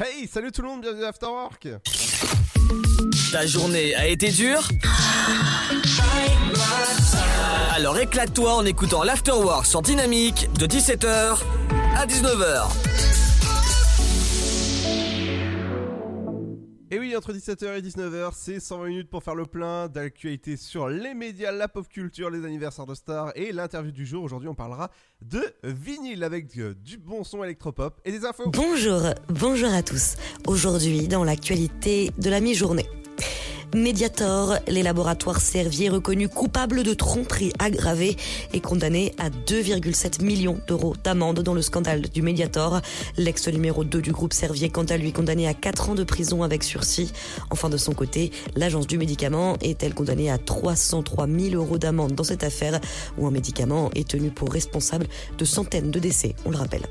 Hey, salut tout le monde, bienvenue à After Work. Ta journée a été dure Alors éclate-toi en écoutant l'Afterwork sur Dynamique de 17h à 19h. Et oui, entre 17h et 19h, c'est 120 minutes pour faire le plein d'actualités sur les médias, la pop culture, les anniversaires de stars et l'interview du jour. Aujourd'hui, on parlera de vinyle avec euh, du bon son électropop et des infos. Bonjour, bonjour à tous. Aujourd'hui, dans l'actualité de la mi-journée. Mediator, les laboratoires Servier reconnus coupables de tromperie aggravée et condamnés à 2,7 millions d'euros d'amende dans le scandale du Mediator. L'ex numéro 2 du groupe Servier, quant à lui, condamné à 4 ans de prison avec sursis. Enfin, de son côté, l'agence du médicament est-elle condamnée à 303 000 euros d'amende dans cette affaire où un médicament est tenu pour responsable de centaines de décès, on le rappelle.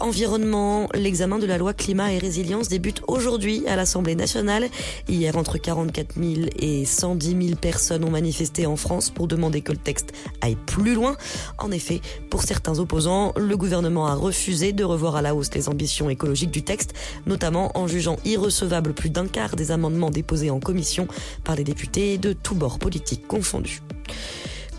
Environnement, l'examen de la loi climat et résilience débute aujourd'hui à l'Assemblée nationale. Hier, entre 44 000 et 110 000 personnes ont manifesté en France pour demander que le texte aille plus loin. En effet, pour certains opposants, le gouvernement a refusé de revoir à la hausse les ambitions écologiques du texte, notamment en jugeant irrecevable plus d'un quart des amendements déposés en commission par les députés de tous bords politiques confondus.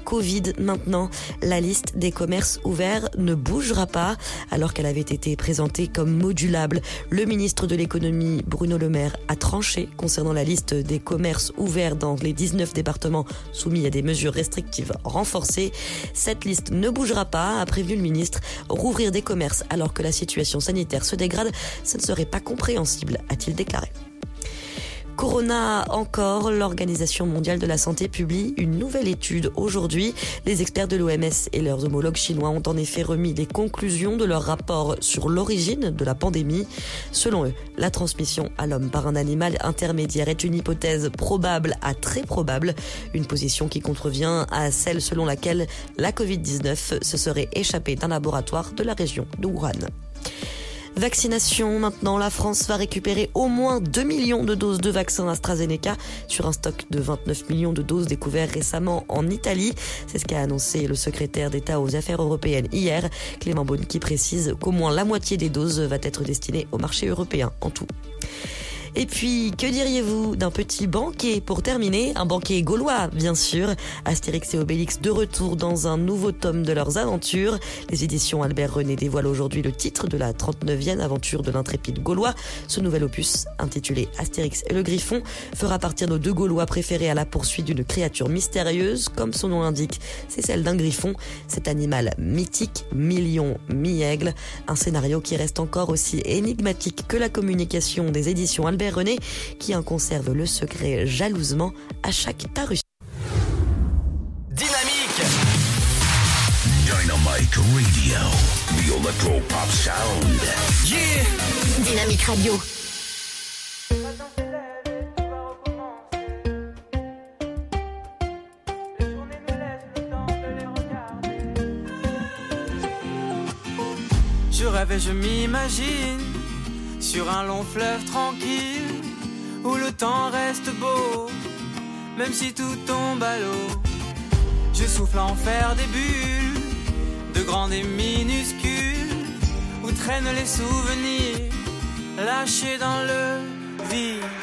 Covid maintenant. La liste des commerces ouverts ne bougera pas alors qu'elle avait été présentée comme modulable. Le ministre de l'économie Bruno Le Maire a tranché concernant la liste des commerces ouverts dans les 19 départements soumis à des mesures restrictives renforcées. Cette liste ne bougera pas, a prévenu le ministre. Rouvrir des commerces alors que la situation sanitaire se dégrade, ce ne serait pas compréhensible, a-t-il déclaré. Corona encore, l'Organisation mondiale de la santé publie une nouvelle étude aujourd'hui. Les experts de l'OMS et leurs homologues chinois ont en effet remis les conclusions de leur rapport sur l'origine de la pandémie. Selon eux, la transmission à l'homme par un animal intermédiaire est une hypothèse probable à très probable, une position qui contrevient à celle selon laquelle la Covid-19 se serait échappée d'un laboratoire de la région de Wuhan. Vaccination, maintenant, la France va récupérer au moins 2 millions de doses de vaccins AstraZeneca sur un stock de 29 millions de doses découverts récemment en Italie. C'est ce qu'a annoncé le secrétaire d'État aux Affaires européennes hier, Clément Beaune, qui précise qu'au moins la moitié des doses va être destinée au marché européen en tout. Et puis, que diriez-vous d'un petit banquet pour terminer? Un banquet gaulois, bien sûr. Astérix et Obélix de retour dans un nouveau tome de leurs aventures. Les éditions Albert René dévoilent aujourd'hui le titre de la 39e aventure de l'intrépide gaulois. Ce nouvel opus, intitulé Astérix et le Griffon, fera partir nos deux Gaulois préférés à la poursuite d'une créature mystérieuse. Comme son nom l'indique, c'est celle d'un griffon, cet animal mythique, million, mi-aigle. Un scénario qui reste encore aussi énigmatique que la communication des éditions Albert René qui en conserve le secret jalousement à chaque parution. Dynamique Dynamite Radio, the electro pop sound. Yeah Dynamique Radio. Je rêve et je m'imagine sur un long fleuve tranquille où le temps reste beau, même si tout tombe à l'eau. Je souffle en faire des bulles, de grandes et minuscules, où traînent les souvenirs lâchés dans le vide.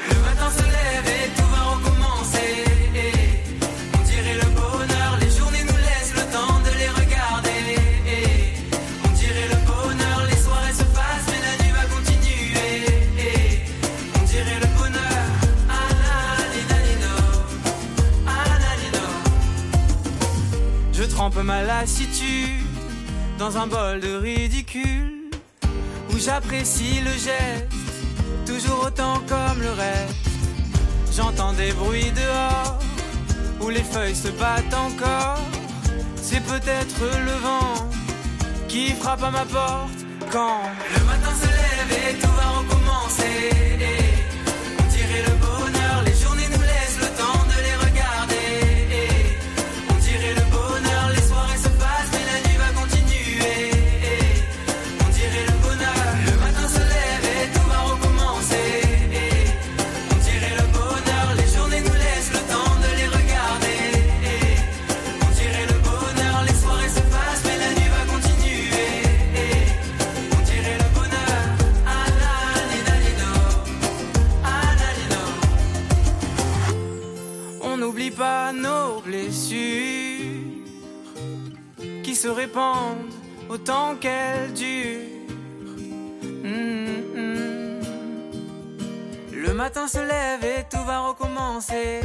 Trempe ma lassitude dans un bol de ridicule où j'apprécie le geste, toujours autant comme le reste. J'entends des bruits dehors où les feuilles se battent encore. C'est peut-être le vent qui frappe à ma porte quand le matin se lève et tout va recommencer. Se répandent autant qu'elles durent. Mm-hmm. Le matin se lève et tout va recommencer.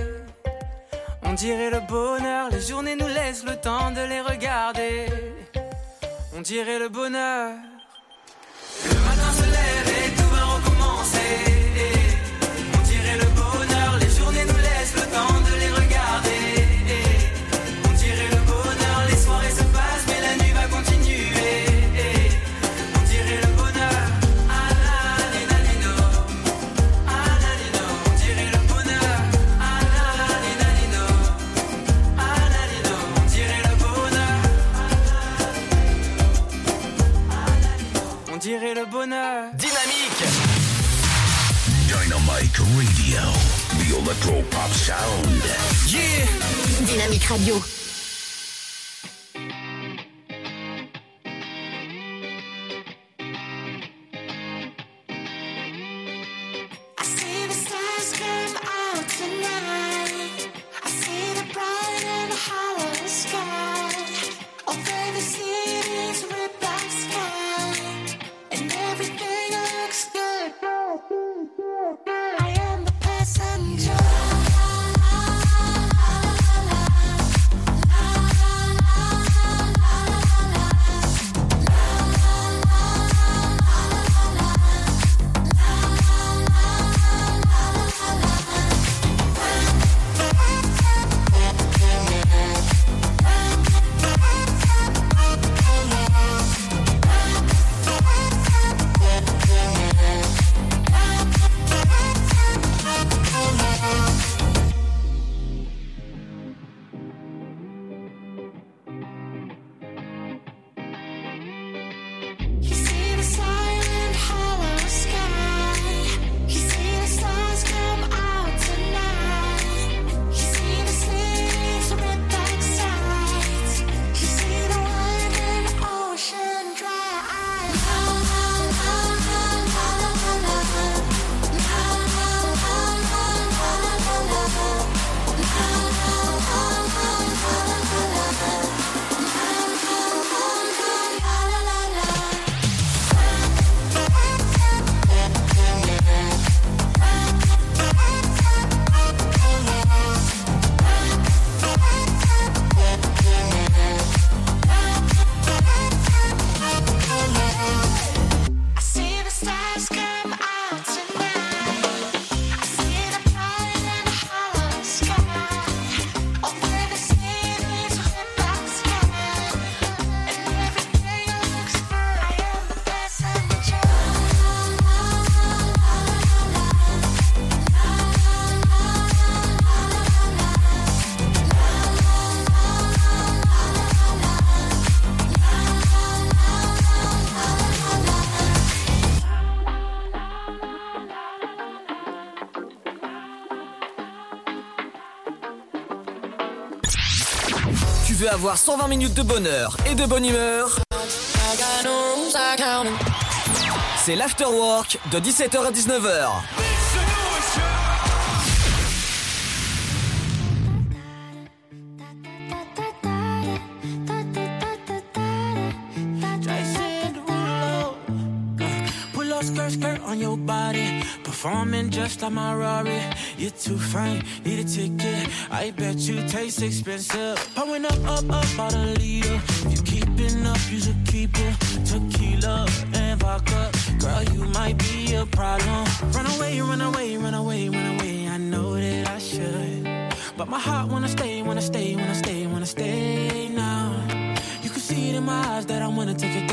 On dirait le bonheur, les journées nous laissent le temps de les regarder. On dirait le bonheur. Le bonheur. Dynamique Dynamite Radio. The Electro Pop Sound. Yeah Dynamique Radio. Avoir 120 minutes de bonheur et de bonne humeur C'est l'afterwork de 17h à 19h. Jason Derulo. Uh, Pull up skirt, skirt on your body. Performing just like my Rari. You're too fine, need a ticket. I bet you taste expensive. Pouring up, up, up, out a leader. If you keeping up, you should keep it. Tequila and vodka. Girl, you might be a problem. Run away, run away, run away, run away. I know that I should. But my heart wanna stay, wanna stay, wanna stay, wanna stay now. You can see it in my eyes that I wanna take it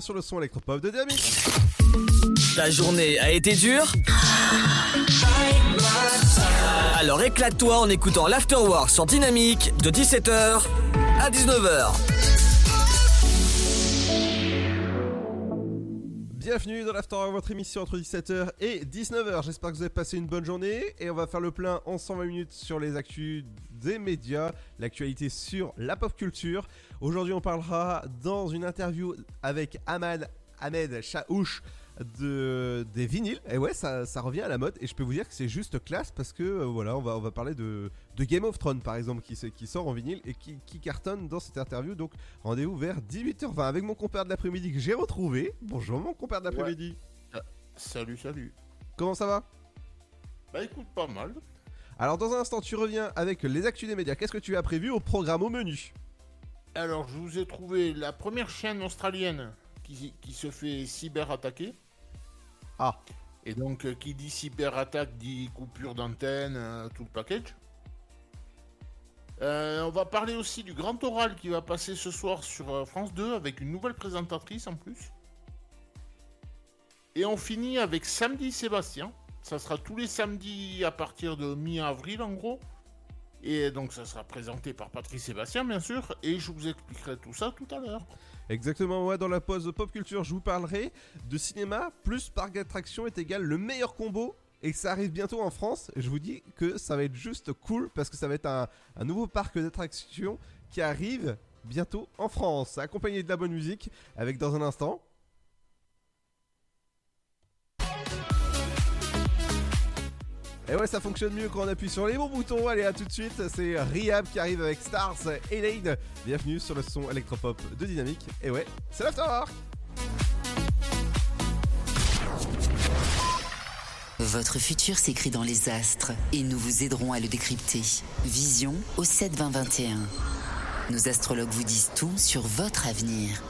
Sur le son électropop de Dynamique. Ta journée a été dure Alors éclate-toi en écoutant l'Afterwork sur Dynamique de 17h à 19h. Bienvenue dans l'After, votre émission entre 17h et 19h. J'espère que vous avez passé une bonne journée et on va faire le plein en 120 minutes sur les actus des médias, l'actualité sur la pop culture. Aujourd'hui, on parlera dans une interview avec Ahmad Ahmed Chaouch de des vinyles. Et ouais, ça, ça revient à la mode et je peux vous dire que c'est juste classe parce que euh, voilà, on va, on va parler de, de Game of Thrones par exemple qui, sort en vinyle et qui, qui cartonne dans cette interview. Donc rendez-vous vers 18h20 avec mon compère de l'après-midi que j'ai retrouvé. Bonjour mon compère de l'après-midi. Salut, salut. Comment ça va? Bah écoute, pas mal. Alors dans un instant tu reviens avec les actus des médias. Qu'est-ce que tu as prévu au programme au menu? Alors, je vous ai trouvé la première chaîne australienne qui, qui se fait cyber-attaquer. Ah. Et donc, euh, qui dit cyber-attaque dit coupure d'antenne, euh, tout le package. Euh, on va parler aussi du grand oral qui va passer ce soir sur France 2 avec une nouvelle présentatrice en plus. Et on finit avec Samedi Sébastien. Ça sera tous les samedis à partir de mi-avril en gros. Et donc ça sera présenté par Patrice Sébastien bien sûr. Et je vous expliquerai tout ça tout à l'heure. Exactement, ouais, dans la pause pop culture, je vous parlerai de cinéma plus parc d'attractions est égal le meilleur combo. Et ça arrive bientôt en France. Je vous dis que ça va être juste cool parce que ça va être un nouveau parc d'attractions qui arrive bientôt en France, accompagné de la bonne musique, avec dans un instant. Et ouais, ça fonctionne mieux quand on appuie sur les bons boutons. Allez, à tout de suite. C'est Riab qui arrive avec Stars et Lane. Bienvenue sur le son électropop de Dynamique. Et ouais, c'est l'Afterwork. Votre futur s'écrit dans les astres et nous vous aiderons à le décrypter. Vision au 7 20 21. Nos astrologues vous disent tout sur votre avenir.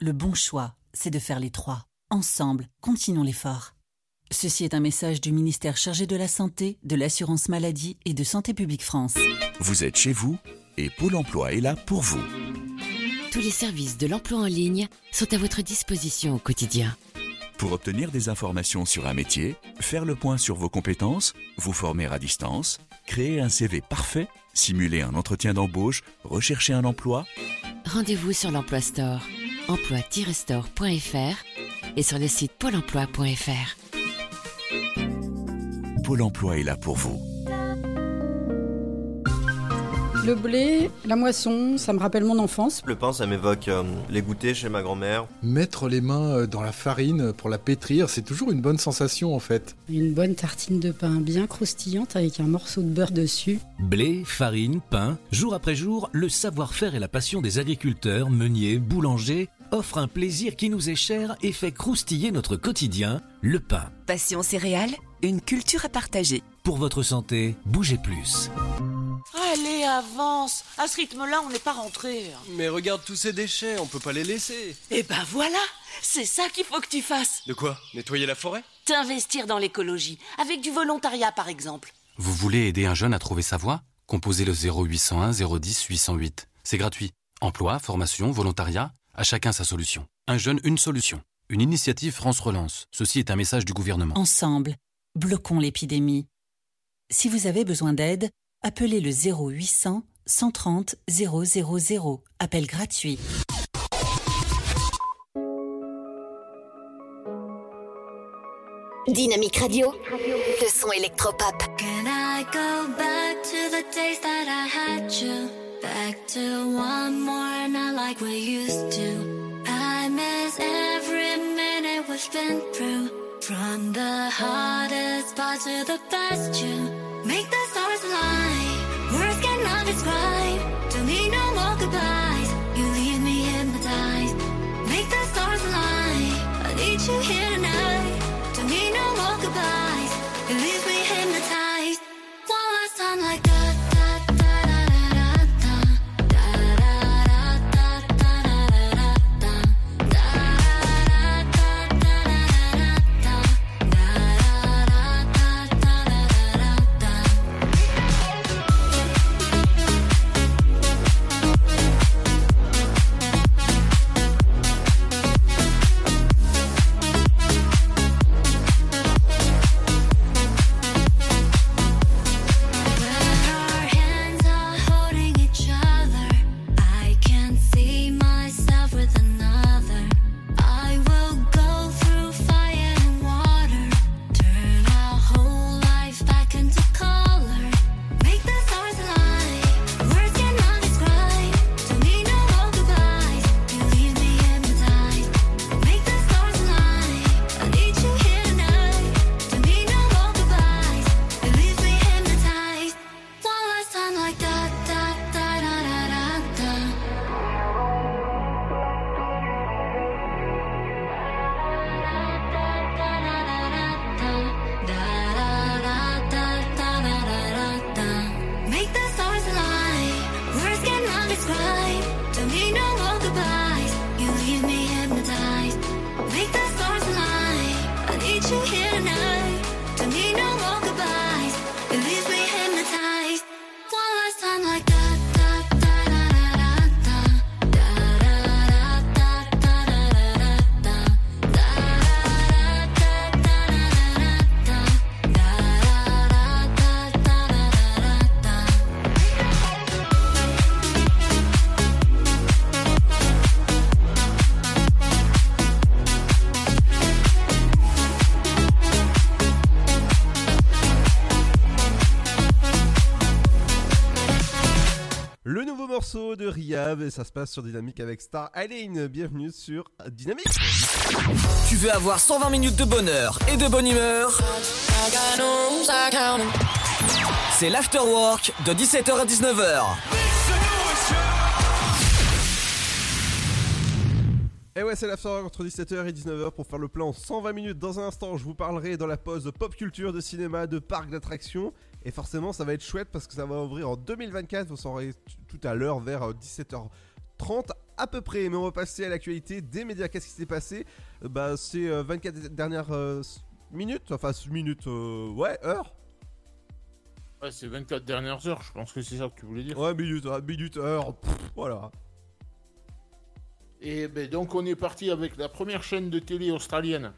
Le bon choix, c'est de faire les trois. Ensemble, continuons l'effort. Ceci est un message du ministère chargé de la Santé, de l'Assurance Maladie et de Santé Publique France. Vous êtes chez vous et Pôle Emploi est là pour vous. Tous les services de l'emploi en ligne sont à votre disposition au quotidien. Pour obtenir des informations sur un métier, faire le point sur vos compétences, vous former à distance, créer un CV parfait, simuler un entretien d'embauche, rechercher un emploi, Rendez-vous sur l'Emploi Store, emploi-store.fr et sur le site pôle emploi.fr. Pôle Emploi est là pour vous. Le blé, la moisson, ça me rappelle mon enfance. Le pain, ça m'évoque euh, les goûters chez ma grand-mère. Mettre les mains euh, dans la farine pour la pétrir, c'est toujours une bonne sensation en fait. Une bonne tartine de pain bien croustillante avec un morceau de beurre dessus. Blé, farine, pain, jour après jour, le savoir-faire et la passion des agriculteurs, meuniers, boulangers offrent un plaisir qui nous est cher et fait croustiller notre quotidien, le pain. Passion céréales, une culture à partager. Pour votre santé, bougez plus. Allez, avance À ce rythme-là, on n'est pas rentré. Mais regarde tous ces déchets, on peut pas les laisser. Eh ben voilà C'est ça qu'il faut que tu fasses De quoi? Nettoyer la forêt? T'investir dans l'écologie, avec du volontariat par exemple. Vous voulez aider un jeune à trouver sa voie? Composez le 0801 010 808. C'est gratuit. Emploi, formation, volontariat, à chacun sa solution. Un jeune, une solution. Une initiative France Relance. Ceci est un message du gouvernement. Ensemble, bloquons l'épidémie. Si vous avez besoin d'aide, appelez le 0800 130 000. Appel gratuit. Dynamique Radio, le son électropop. Can I go back to the days that I had you? Back to one more night like we used to. I miss every minute we've been through. From the hardest part to the best you. Make the stars align. Words cannot describe. Tell me no more goodbyes. You leave me hypnotized. Make the stars align. I need you here tonight. Tell me no more goodbyes. You leave me hypnotized. One last time like that. Morceau de Riyab et ça se passe sur Dynamique avec Star Aline. Bienvenue sur Dynamique. Tu veux avoir 120 minutes de bonheur et de bonne humeur? C'est l'afterwork de 17h à 19h. Et ouais, c'est l'after entre 17h et 19h pour faire le plan en 120 minutes. Dans un instant, je vous parlerai dans la pause de pop culture, de cinéma, de parcs d'attractions. Et forcément, ça va être chouette parce que ça va ouvrir en 2024. Vous saurez tout à l'heure vers euh, 17h30 à peu près. Mais on va passer à l'actualité des médias. Qu'est-ce qui s'est passé? Euh, Bah, c'est euh, 24 dernières euh, s- minutes. Enfin, minutes, euh, ouais, heures. Ouais, c'est 24 dernières heures, je pense que c'est ça que tu voulais dire. Ouais, minutes, minutes, heures. pff, voilà. Et ben, donc on est parti avec la première chaîne de télé australienne,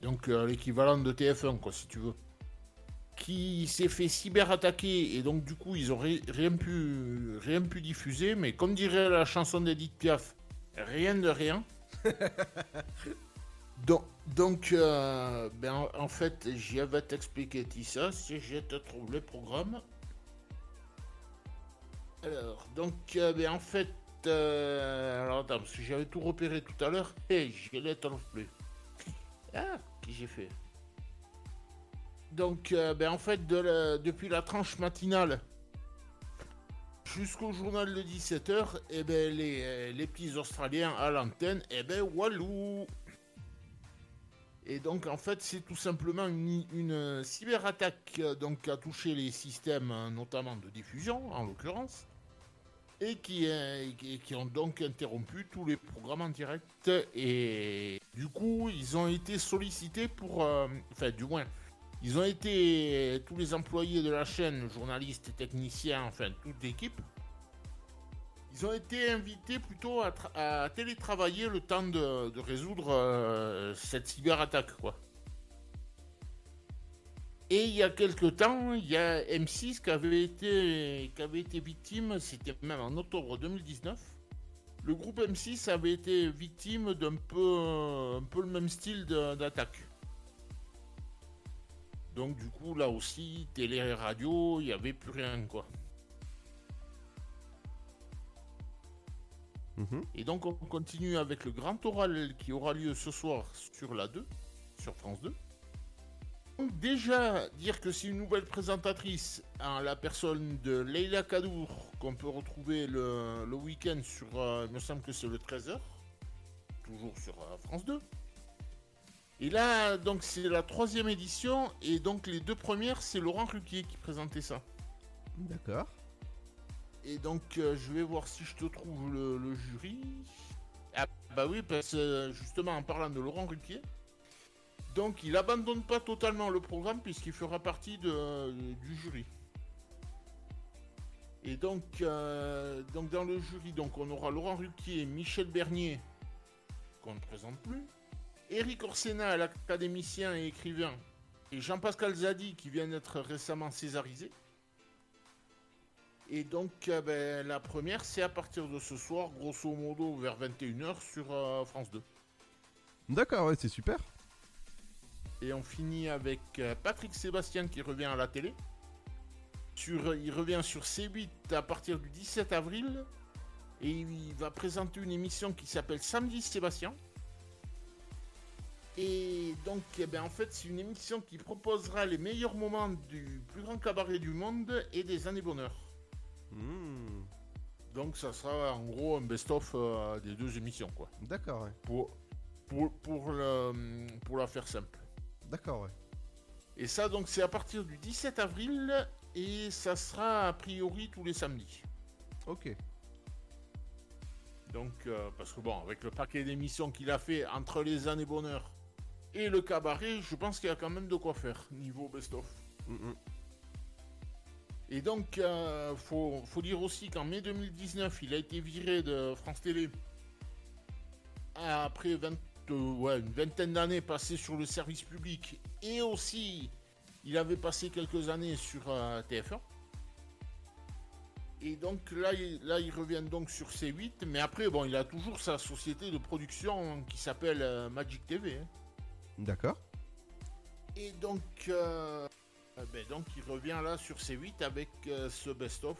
donc euh, l'équivalent de TF1 quoi si tu veux, qui s'est fait cyberattaquer et donc du coup ils ont ri- rien pu rien pu diffuser, mais comme dirait la chanson d'Edith Piaf, rien de rien. donc donc euh, ben, en- fait j'y avais t'expliquer tout ça si je te trouve le programme. Alors, donc, euh, ben, en fait, euh, alors attends, parce que j'avais tout repéré tout à l'heure, et je ne trouve plus. Ah, qu'est-ce que j'ai fait? Donc, euh, ben, en fait, depuis la tranche matinale jusqu'au journal de 17h, et ben, les, euh, les petits Australiens à l'antenne, et ben, walou. Et donc en fait c'est tout simplement une, cyberattaque euh, donc, qui a touché les systèmes notamment de diffusion en l'occurrence et qui, ont donc interrompu tous les programmes en direct. Et du coup ils ont été sollicités pour enfin du moins ils ont été tous les employés de la chaîne journalistes techniciens enfin toute l'équipe ils ont été invités plutôt à, à télétravailler le temps de, résoudre euh, cette cyberattaque, quoi. Et il y a quelque temps, il y a M6 qui avait été, qui avait été victime, c'était même en octobre 2019. Le groupe M6 avait été victime d'un peu, un peu le même style d'attaque. Donc du coup, là aussi, télé et radio, il n'y avait plus rien, quoi. Mhm. Et donc on continue avec le grand oral qui aura lieu ce soir sur la 2, sur France 2. Donc déjà dire que c'est une nouvelle présentatrice en la personne de Leila Kadour qu'on peut retrouver le, le week-end sur, euh, il me semble que c'est le 13h, toujours sur euh, France 2. Et là, donc c'est la troisième édition et donc les deux premières, c'est Laurent Ruquier qui présentait ça. D'accord. Et donc, euh, je vais voir si je te trouve le, le jury. Ah, bah oui, parce que euh, justement, en parlant de Laurent Ruquier, donc il abandonne pas totalement le programme puisqu'il fera partie de- du jury. Et donc, euh, donc, dans le jury, donc, on aura Laurent Ruquier, Michel Bernier, qu'on ne présente plus, Eric Orsena, l'académicien et écrivain, et Jean-Pascal Zadi, qui vient d'être récemment césarisé. Et donc, euh, ben, la première, c'est à partir de ce soir, grosso modo, vers 21h sur euh, France 2. D'accord, ouais, c'est super. Et on finit avec euh, Patrick Sébastien qui revient à la télé. Sur, il revient sur C8 à partir du 17 avril. Et il va présenter une émission qui s'appelle Samedi Sébastien. Et donc, eh ben, en fait, c'est une émission qui proposera les meilleurs moments du plus grand cabaret du monde et des années bonheur. Hmm. Donc, ça sera en gros un best-of euh, des deux émissions, quoi. D'accord, ouais. Pour, pour, pour, le- pour la faire simple. D'accord, ouais. Et ça, donc, c'est à partir du 17 avril et ça sera a priori tous les samedis. Ok. Donc, euh, parce que bon, avec le paquet d'émissions qu'il a fait entre les années bonheur et le cabaret, je pense qu'il y a quand même de quoi faire niveau best-of. Et donc, euh, faut, faut dire aussi qu'en mai 2019, il a été viré de France Télé après 20, euh, ouais, une vingtaine d'années passées sur le service public et aussi il avait passé quelques années sur euh, TF1. Et donc là il, là, il revient donc sur C8, mais après, bon, il a toujours sa société de production qui s'appelle Magic TV. hein. D'accord. Et donc, euh, eh ben, donc, il revient là sur C8 avec euh, ce best-of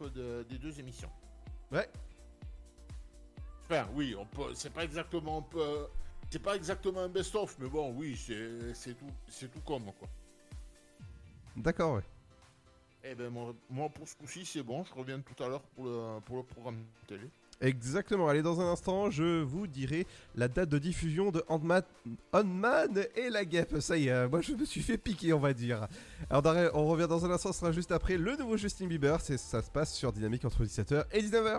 des deux émissions. Ouais. Enfin, oui, on peut. C'est pas exactement. C'est pas exactement un best-of, mais bon, oui, c'est, tout, c'est tout comme quoi. D'accord, ouais. Eh ben moi, moi pour ce coup-ci, c'est bon. Je reviens tout à l'heure pour le programme télé. Exactement, allez, dans un instant, je vous dirai la date de diffusion de Handman, et la guêpe. Ça y est, euh, moi je me suis fait piquer, on va dire. Alors, on revient dans un instant, ce sera juste après le nouveau Justin Bieber. Ça se passe sur Dynamique entre 17h et 19h.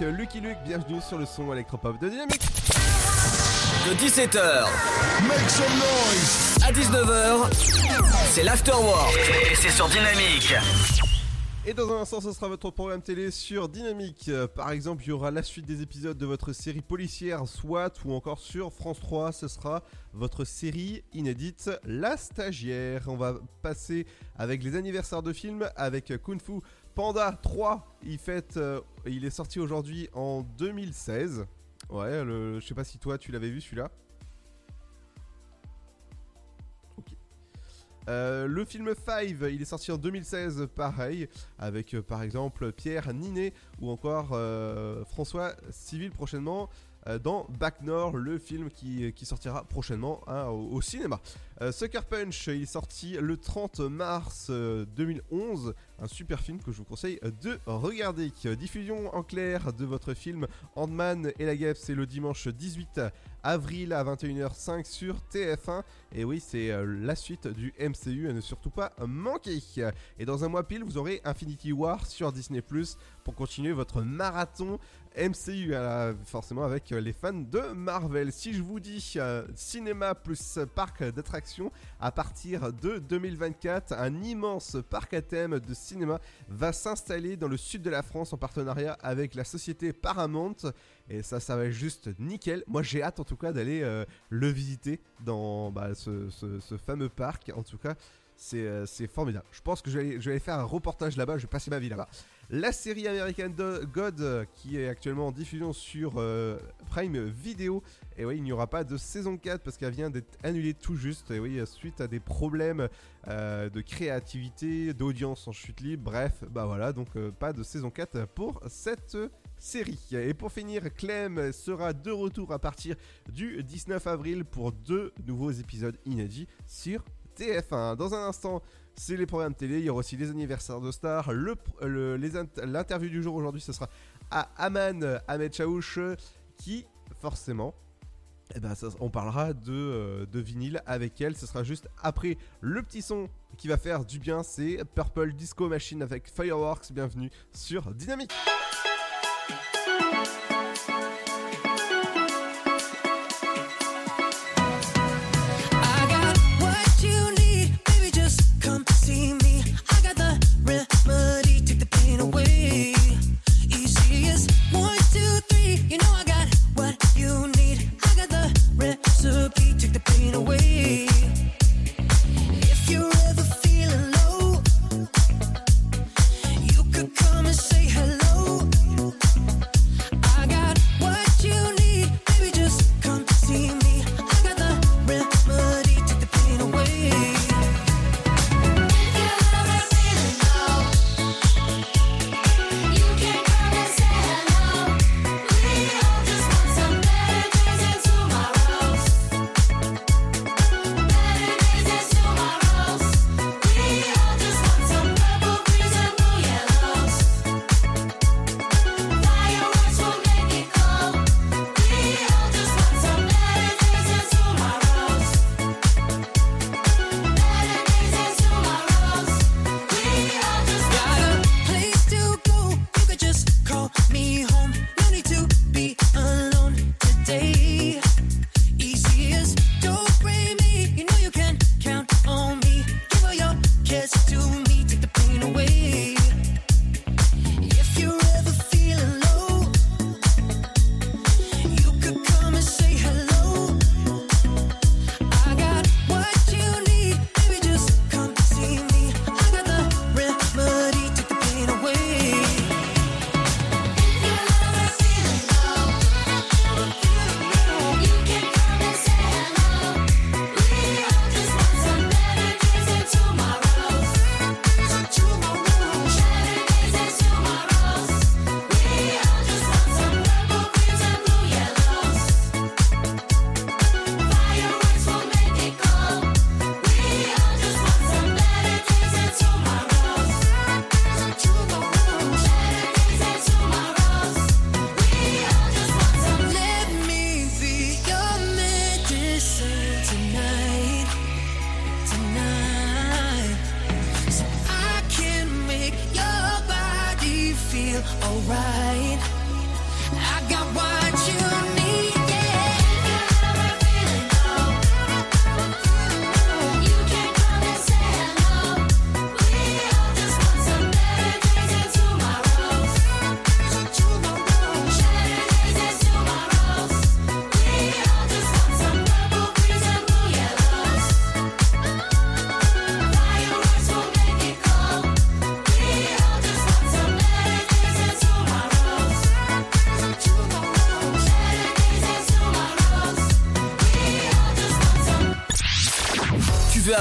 Avec Lucky Luke. Bienvenue sur le son électropop de Dynamique. De 17h Make some noise à 19h, c'est l'afterwork et c'est sur Dynamique. Et dans un instant, ce sera votre programme télé sur Dynamique. Euh, Par exemple, il y aura la suite des épisodes de votre série policière SWAT ou encore sur France 3, ce sera votre série inédite La Stagiaire. On va passer avec les anniversaires de films avec Kung Fu Panda 3. Il, fête, euh, il est sorti aujourd'hui en 2016. Ouais, le, je sais pas si toi tu l'avais vu celui-là. Euh, le film Five, il est sorti en 2016, pareil, avec euh, par exemple Pierre Ninet ou encore François Civil prochainement dans Back Nord, le film qui, qui sortira prochainement hein, au, cinéma. Euh, Sucker Punch, il est sorti le 30 mars euh, 2011, un super film que je vous conseille de regarder. Diffusion en clair de votre film Ant-Man et la guêpe, c'est le dimanche 18 avril à 21h05 sur TF1. Et oui, c'est euh, la suite du MCU à ne surtout pas manquer. Et dans un mois pile, vous aurez Infinity War sur Disney pour continuer votre marathon MCU, euh, forcément avec euh, les fans de Marvel. Si je vous dis euh, cinéma plus parc d'attractions, à partir de 2024, un immense parc à thème de cinéma va s'installer dans le sud de la France en partenariat avec la société Paramount. Et ça, ça va être juste nickel. Moi, j'ai hâte en tout cas d'aller le visiter dans bah, ce- ce fameux parc. En tout cas, c'est euh, c'est formidable. Je pense que je vais, aller, faire un reportage là-bas. Je vais passer ma vie là-bas. La série American God, euh, qui est actuellement en diffusion sur euh, Prime Video. Et oui, il n'y aura pas de saison 4 parce qu'elle vient d'être annulée tout juste. Et oui, suite à des problèmes de créativité, d'audience en chute libre. Bref, bah voilà, donc pas de saison 4 pour cette série. Et pour finir, Clem sera de retour à partir du 19 avril pour deux nouveaux épisodes inédits sur TF1. Dans un instant, c'est les programmes télé, il y aura aussi les anniversaires de stars, l'interview du jour aujourd'hui, ce sera à Aman Ahmed Chaouch qui, forcément, eh ben, on parlera de, euh, de vinyle avec elle. Ce sera juste après le petit son qui va faire du bien. C'est Purple Disco Machine avec Fireworks. Bienvenue sur Dynamique.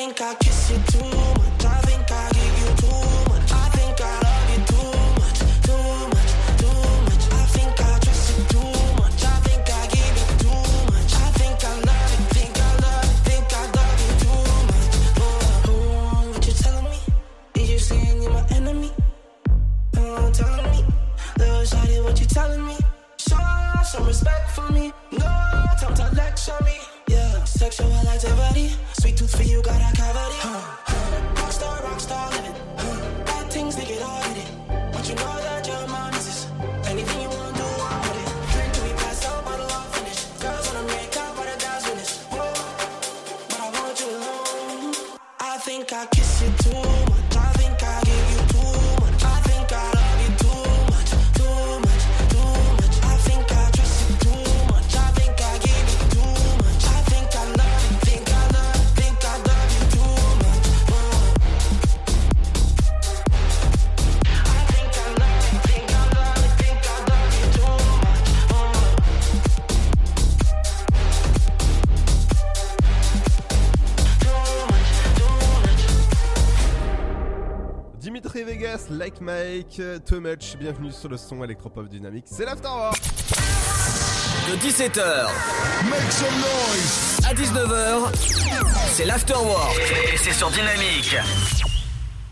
Think I kiss you too Mike, euh, Too Much, bienvenue sur le son Electropop Dynamique, c'est l'Afterwork De 17h Make some noise à 19h, c'est l'afterwork et c'est sur Dynamique.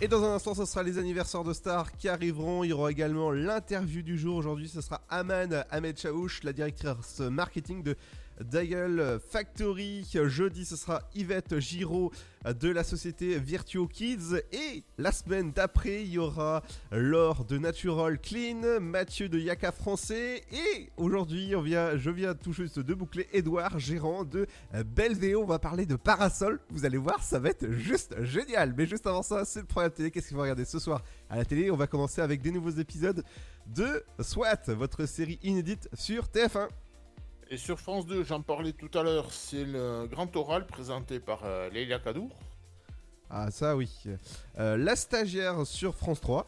Et dans un instant, ce sera les anniversaires de stars qui arriveront. Il y aura également l'interview du jour. Aujourd'hui, ce sera Aman Ahmed Chaouch, la directrice marketing de Dial Factory. Jeudi, ce sera Yvette Giraud de la société Virtuo Kids. Et la semaine d'après, il y aura Laure de Natural Clean, Mathieu de Yaka Français. Et aujourd'hui, je viens tout juste de boucler Edouard, gérant de Belvéo. On va parler de parasol. Vous allez voir, ça va être juste génial. Mais juste avant ça, c'est le programme télé. Qu'est-ce qu'il faut regarder ce soir à la télé? On va commencer avec des nouveaux épisodes de SWAT, votre série inédite sur TF1. Et sur France 2, j'en parlais tout à l'heure, c'est le grand oral présenté par euh, Leila Kadour. Ah ça oui. Euh, la stagiaire sur France 3.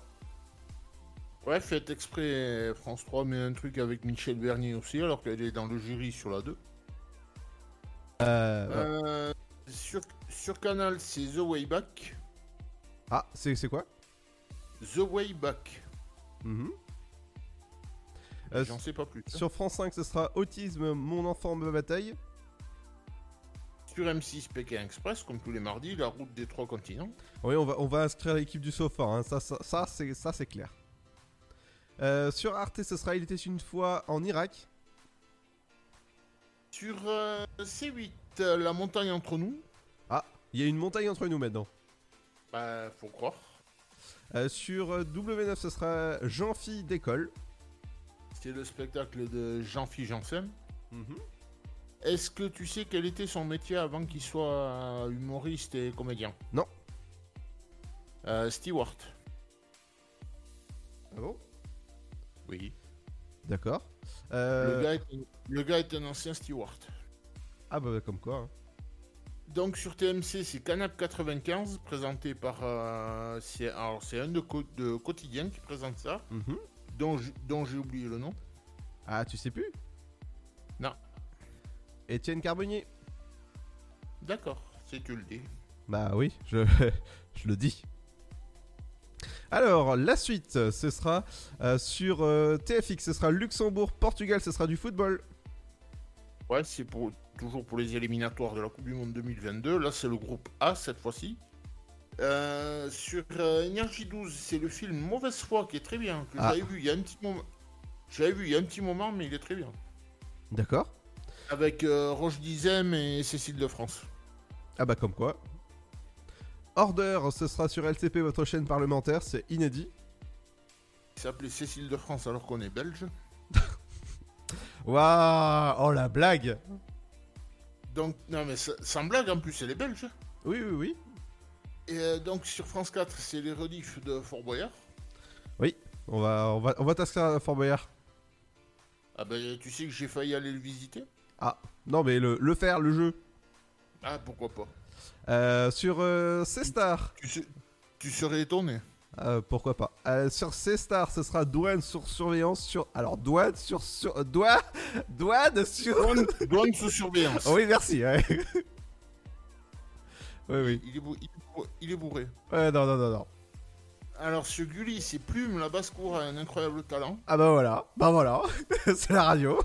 Ouais, faites exprès, France 3 met un truc avec Michel Bernier aussi, alors qu'elle est dans le jury sur la 2. Euh, Euh, sur, sur Canal, c'est The Way Back. Ah, c'est c'est quoi? The Way Back. Mhm. J'en sais pas plus. Sur France 5, ce sera Autisme, mon enfant me bataille. Sur M6 Pékin Express, comme tous les mardis, la route des trois continents. Oui, on va, on va inscrire l'équipe du sofa, hein. ça, ça, ça, c'est ça, c'est clair. Euh, sur Arte, ce sera Il était une fois en Irak. Sur euh, C8, euh, la montagne entre nous. Ah, il y a une montagne entre nous maintenant. Bah, faut croire. Euh, sur euh, W9, ce sera Jean-Phi d'école. C'est le spectacle de Jean-Philippe Janssen. Est-ce que tu sais quel était son métier avant qu'il soit humoriste et comédien? Non. Euh, Stewart. Ah bon? Oui. D'accord. Le, Euh, gars est, le gars est un ancien steward. Ah bah comme quoi. hein. Donc sur TMC, c'est Canap 95, présenté par. euh, c'est, alors, c'est un de, co- de quotidien qui présente ça, Mhm. Dont, j'ai oublié le nom. Ah, tu sais plus? Non. Étienne Carbonnier. D'accord, c'est tu le dis. Bah oui, je, je le dis. Alors, la suite, ce sera euh, sur euh, TFX, ce sera Luxembourg, Portugal, ce sera du football. Ouais, c'est pour, toujours pour les éliminatoires de la Coupe du Monde 2022. Là, c'est le groupe A cette fois-ci. Euh, sur euh, Énergie 12, c'est le film Mauvaise foi qui est très bien. Que Ah. j'avais vu il y a un petit moment. J'avais vu il y a un petit moment, mais il est très bien. D'accord Avec euh, Roche Dizem et Cécile de France. Ah bah comme quoi. Order, ce sera sur LCP, votre chaîne parlementaire, c'est inédit. Il s'appelait Cécile de France alors qu'on est belge. Waouh Oh la blague Donc, non mais sans blague en plus, elle est belge. Oui, oui, oui. Et euh, donc sur France 4, c'est les rediffs de Fort Boyard. Oui, on va, on va, on va t'inscrire à Fort Boyard. Ah ben tu sais que j'ai failli aller le visiter. Ah, non mais le, le faire, le jeu. Ah pourquoi pas. Euh, sur euh, C-Star. Tu, serais étonné. Euh, pourquoi pas. Sur C-Star, ce sera douane sur surveillance sur. Alors, douane sur. sur douane Douane sur. Douane, douane sous surveillance. oui, merci. ouais. oui, oui. Il est, bou- il est bourré- il est bourré. Ouais, non, non, non, non. Alors sur Gulli, c'est Plume, la basse-cour a un incroyable talent. Ah bah voilà, bah voilà, c'est la radio.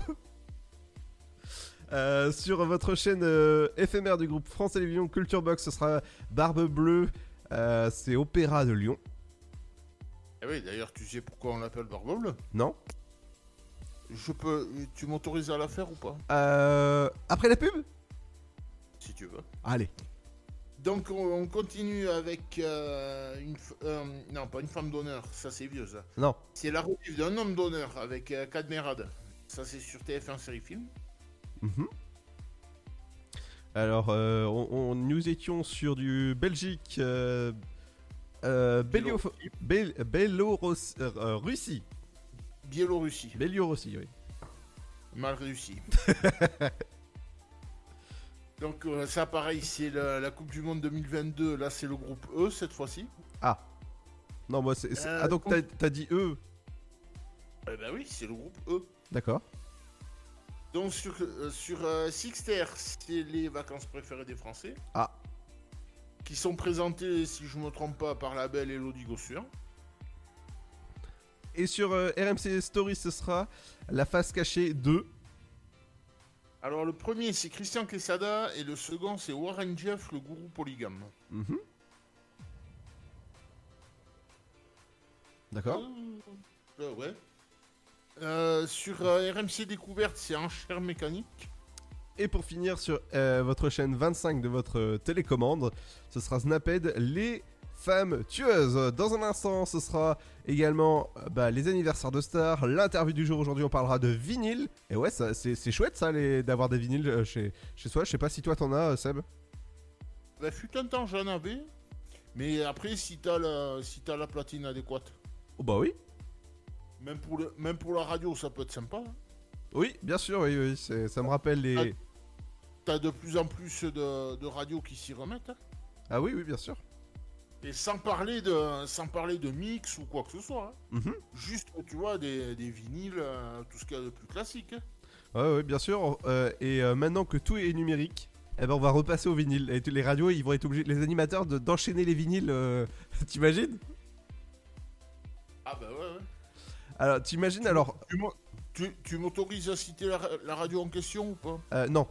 Euh, sur votre chaîne euh, éphémère du groupe France Télévisions Culture Box, ce sera Barbe Bleue, euh, c'est Opéra de Lyon. Eh oui, d'ailleurs, tu sais pourquoi on l'appelle Barbe Bleue? Non Je peux... Tu m'autorises à la faire ou pas? Euh, Après la pub? Si tu veux. Allez. Donc on, on continue avec euh, une... euh, non, pas une femme d'honneur, ça c'est vieux ça. Non. C'est la rediff d'un homme d'honneur avec euh, Cadmerade. Ça c'est sur TF1 série film. Mhm. Alors, euh, on, on- nous étions sur du Belgique, euh, euh, Bélio- Bél- Bélorusse- euh, euh, Russie. Biélorussie. Biélorussie, oui. Mal réussi. Donc euh, ça pareil, c'est la, la Coupe du Monde 2022, là c'est le groupe E cette fois-ci. Ah. Non, moi, c'est. Euh, ah, donc t'as t'as dit eux. Eh ben oui, c'est le groupe E. D'accord. Donc sur, euh, sur euh, Sixter, c'est les vacances préférées des Français. Ah. Qui sont présentées, si je me trompe pas, par la belle Elodie Gossuin. Et sur RMC Story, ce sera La face cachée 2. Alors le premier c'est Christian Quesada et le second c'est Warren Jeff, le gourou polygame. Mhm. D'accord. Euh, ouais. Euh, sur euh, RMC Découverte, c'est Enchère mécanique. Et pour finir sur votre chaîne 25 de votre télécommande, ce sera Snapped, les femmes tueuses. Dans un instant, ce sera également euh, bah, les anniversaires de stars, l'interview du jour. Aujourd'hui, on parlera de vinyle. Et ouais, c'est, chouette ça, d'avoir des vinyles euh, chez, chez soi. Je sais pas si toi t'en as, euh, Seb. Bah, fut un temps j'en avais. Mais après, si t'as la, si t'as la platine adéquate, Oh bah oui. même pour, le, même pour la radio, ça peut être sympa. hein. Oui, bien sûr, oui, oui. ça me rappelle les. T'as de plus en plus de, de radios qui s'y remettent. hein. Ah oui, oui, bien sûr. Et sans parler de, sans parler de mix ou quoi que ce soit. hein. Mhm. Juste, tu vois, des, des vinyles, euh, tout ce qu'il y a de plus classique. hein. Ouais, ouais, bien sûr. euh, et euh, maintenant que tout est numérique, eh ben, on va repasser au vinyle. Et les radios, ils vont être obligés, les animateurs, de- d'enchaîner les vinyles. T'imagines? Ah bah ouais, ouais. Alors, t'imagines alors tu m'autorises à citer la, la radio en question ou pas? Euh, Non.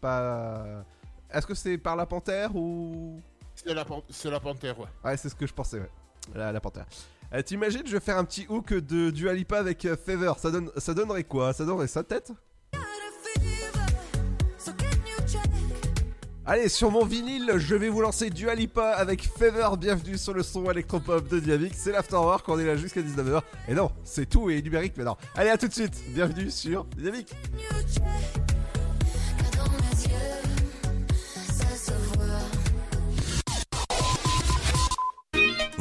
Pas. Est-ce que c'est par la panthère ou. C'est la, pan- c'est la panthère, ouais. Ouais, c'est ce que je pensais, ouais. La, la panthère. Euh, T'imagines, je vais faire un petit hook de Dua Lipa avec euh, Fever. Ça, donne, ça donnerait quoi? Ça donnerait sa tête? Allez, sur mon vinyle, je vais vous lancer Dua Lipa avec Fever. Bienvenue sur le son électropop de Dynamique. C'est l'Afterwork, on est là jusqu'à 19h. Et non, c'est tout et numérique maintenant. Allez, à tout de suite. Bienvenue sur Dynamique.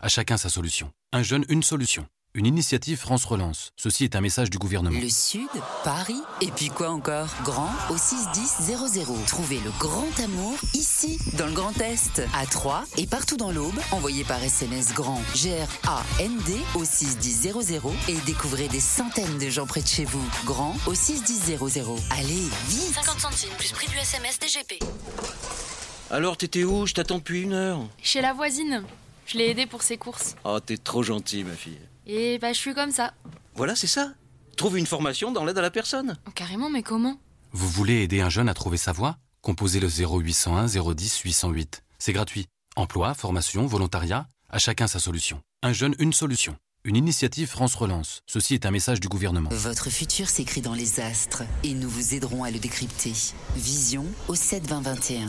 à chacun sa solution. Un jeune, une solution. Une initiative France Relance. Ceci est un message du gouvernement. Le Sud, Paris, et puis quoi encore? Grand au 61000. Trouvez le grand amour ici, dans le Grand Est, à Troyes et partout dans l'Aube. Envoyez par SMS grand G-R-A-N-D au 61000 et découvrez des centaines de gens près de chez vous. Grand au 61000. Allez, vite 50 centimes plus prix du SMS DGP. Alors t'étais où? Je t'attends depuis une heure. Chez la voisine. Je l'ai aidée pour ses courses. Oh, t'es trop gentil, ma fille. Et bah, je suis comme ça. Voilà, c'est ça. Trouve une formation dans l'aide à la personne. Oh, carrément, mais comment? Vous voulez aider un jeune à trouver sa voie? Composez le 0801 010 808. C'est gratuit. Emploi, formation, volontariat, à chacun sa solution. Un jeune, une solution. Une initiative France Relance. Ceci est un message du gouvernement. Votre futur s'écrit dans les astres et nous vous aiderons à le décrypter. Vision au 72021.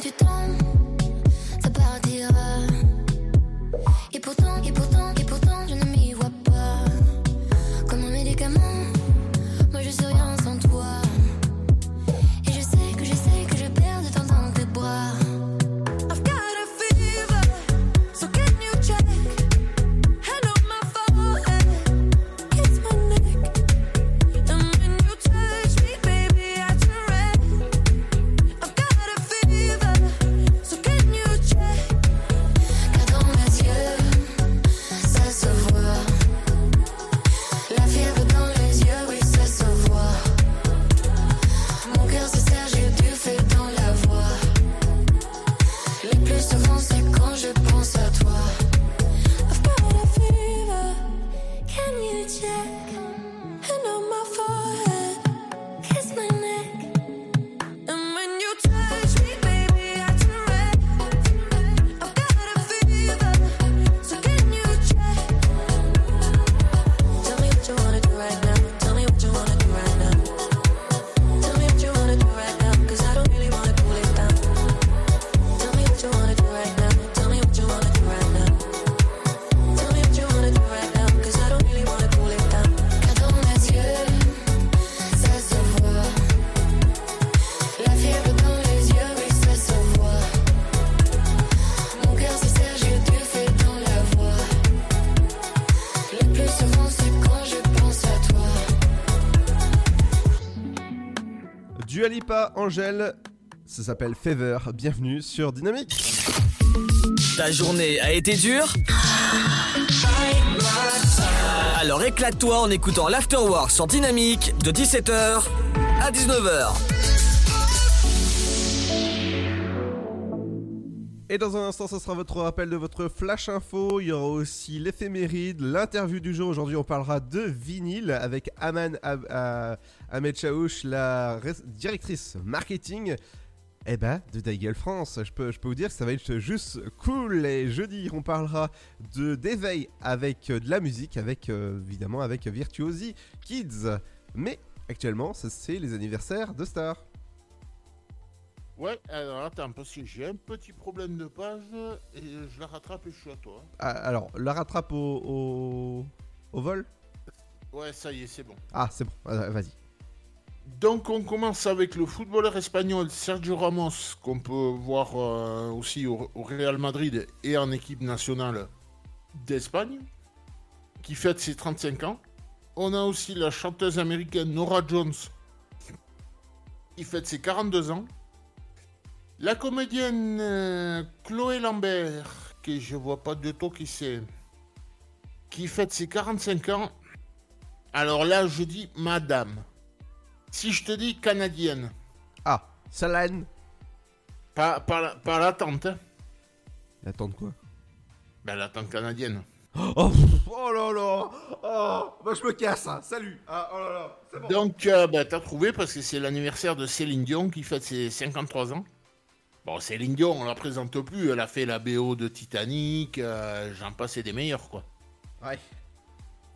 Du temps, ça partira. Et pourtant, et pourtant, Angèle, ça s'appelle Fever. Bienvenue sur Dynamique. Ta journée a été dure Alors éclate-toi en écoutant l'Afterwork sur Dynamique de 17h à 19h. Et dans un instant, ce sera votre rappel de votre flash info. Il y aura aussi l'éphéméride, l'interview du jour. Aujourd'hui, on parlera de vinyle avec Aman Ahmed Chaouch, la directrice marketing. Eh ben, de Daigel France, je peux, vous dire que ça va être juste cool. Et jeudi, on parlera de d'éveil avec euh, de la musique, avec euh, évidemment avec Virtuosi Kids. Mais actuellement, c'est les anniversaires de stars. Ouais, alors attends, parce que j'ai un petit problème de page et je la rattrape et je suis à toi. Ah, alors, la rattrape au, au, au vol? Ouais, ça y est, c'est bon. Ah, c'est bon, euh, vas-y. Donc on commence avec le footballeur espagnol Sergio Ramos, qu'on peut voir euh, aussi au, au Real Madrid et en équipe nationale d'Espagne, qui fête ses 35 ans. On a aussi la chanteuse américaine Nora Jones, qui fête ses 42 ans. La comédienne euh, Chloé Lambert, que je vois pas de tout qui c'est, qui fête ses 45 ans. Alors là, je dis madame. Si je te dis canadienne. Ah, Salane. Pas, pas, la- pas la tante. hein. La tante quoi? Ben la tante canadienne. Oh, oh là là Oh, bah je me casse, hein. salut ah, Oh là là, c'est bon Donc, euh, ben, t'as trouvé parce que c'est l'anniversaire de Céline Dion qui fête ses 53 ans. Bon, Céline Dion, on la présente plus. Elle a fait la BO de Titanic. euh, J'en passe et des meilleurs, quoi. Ouais.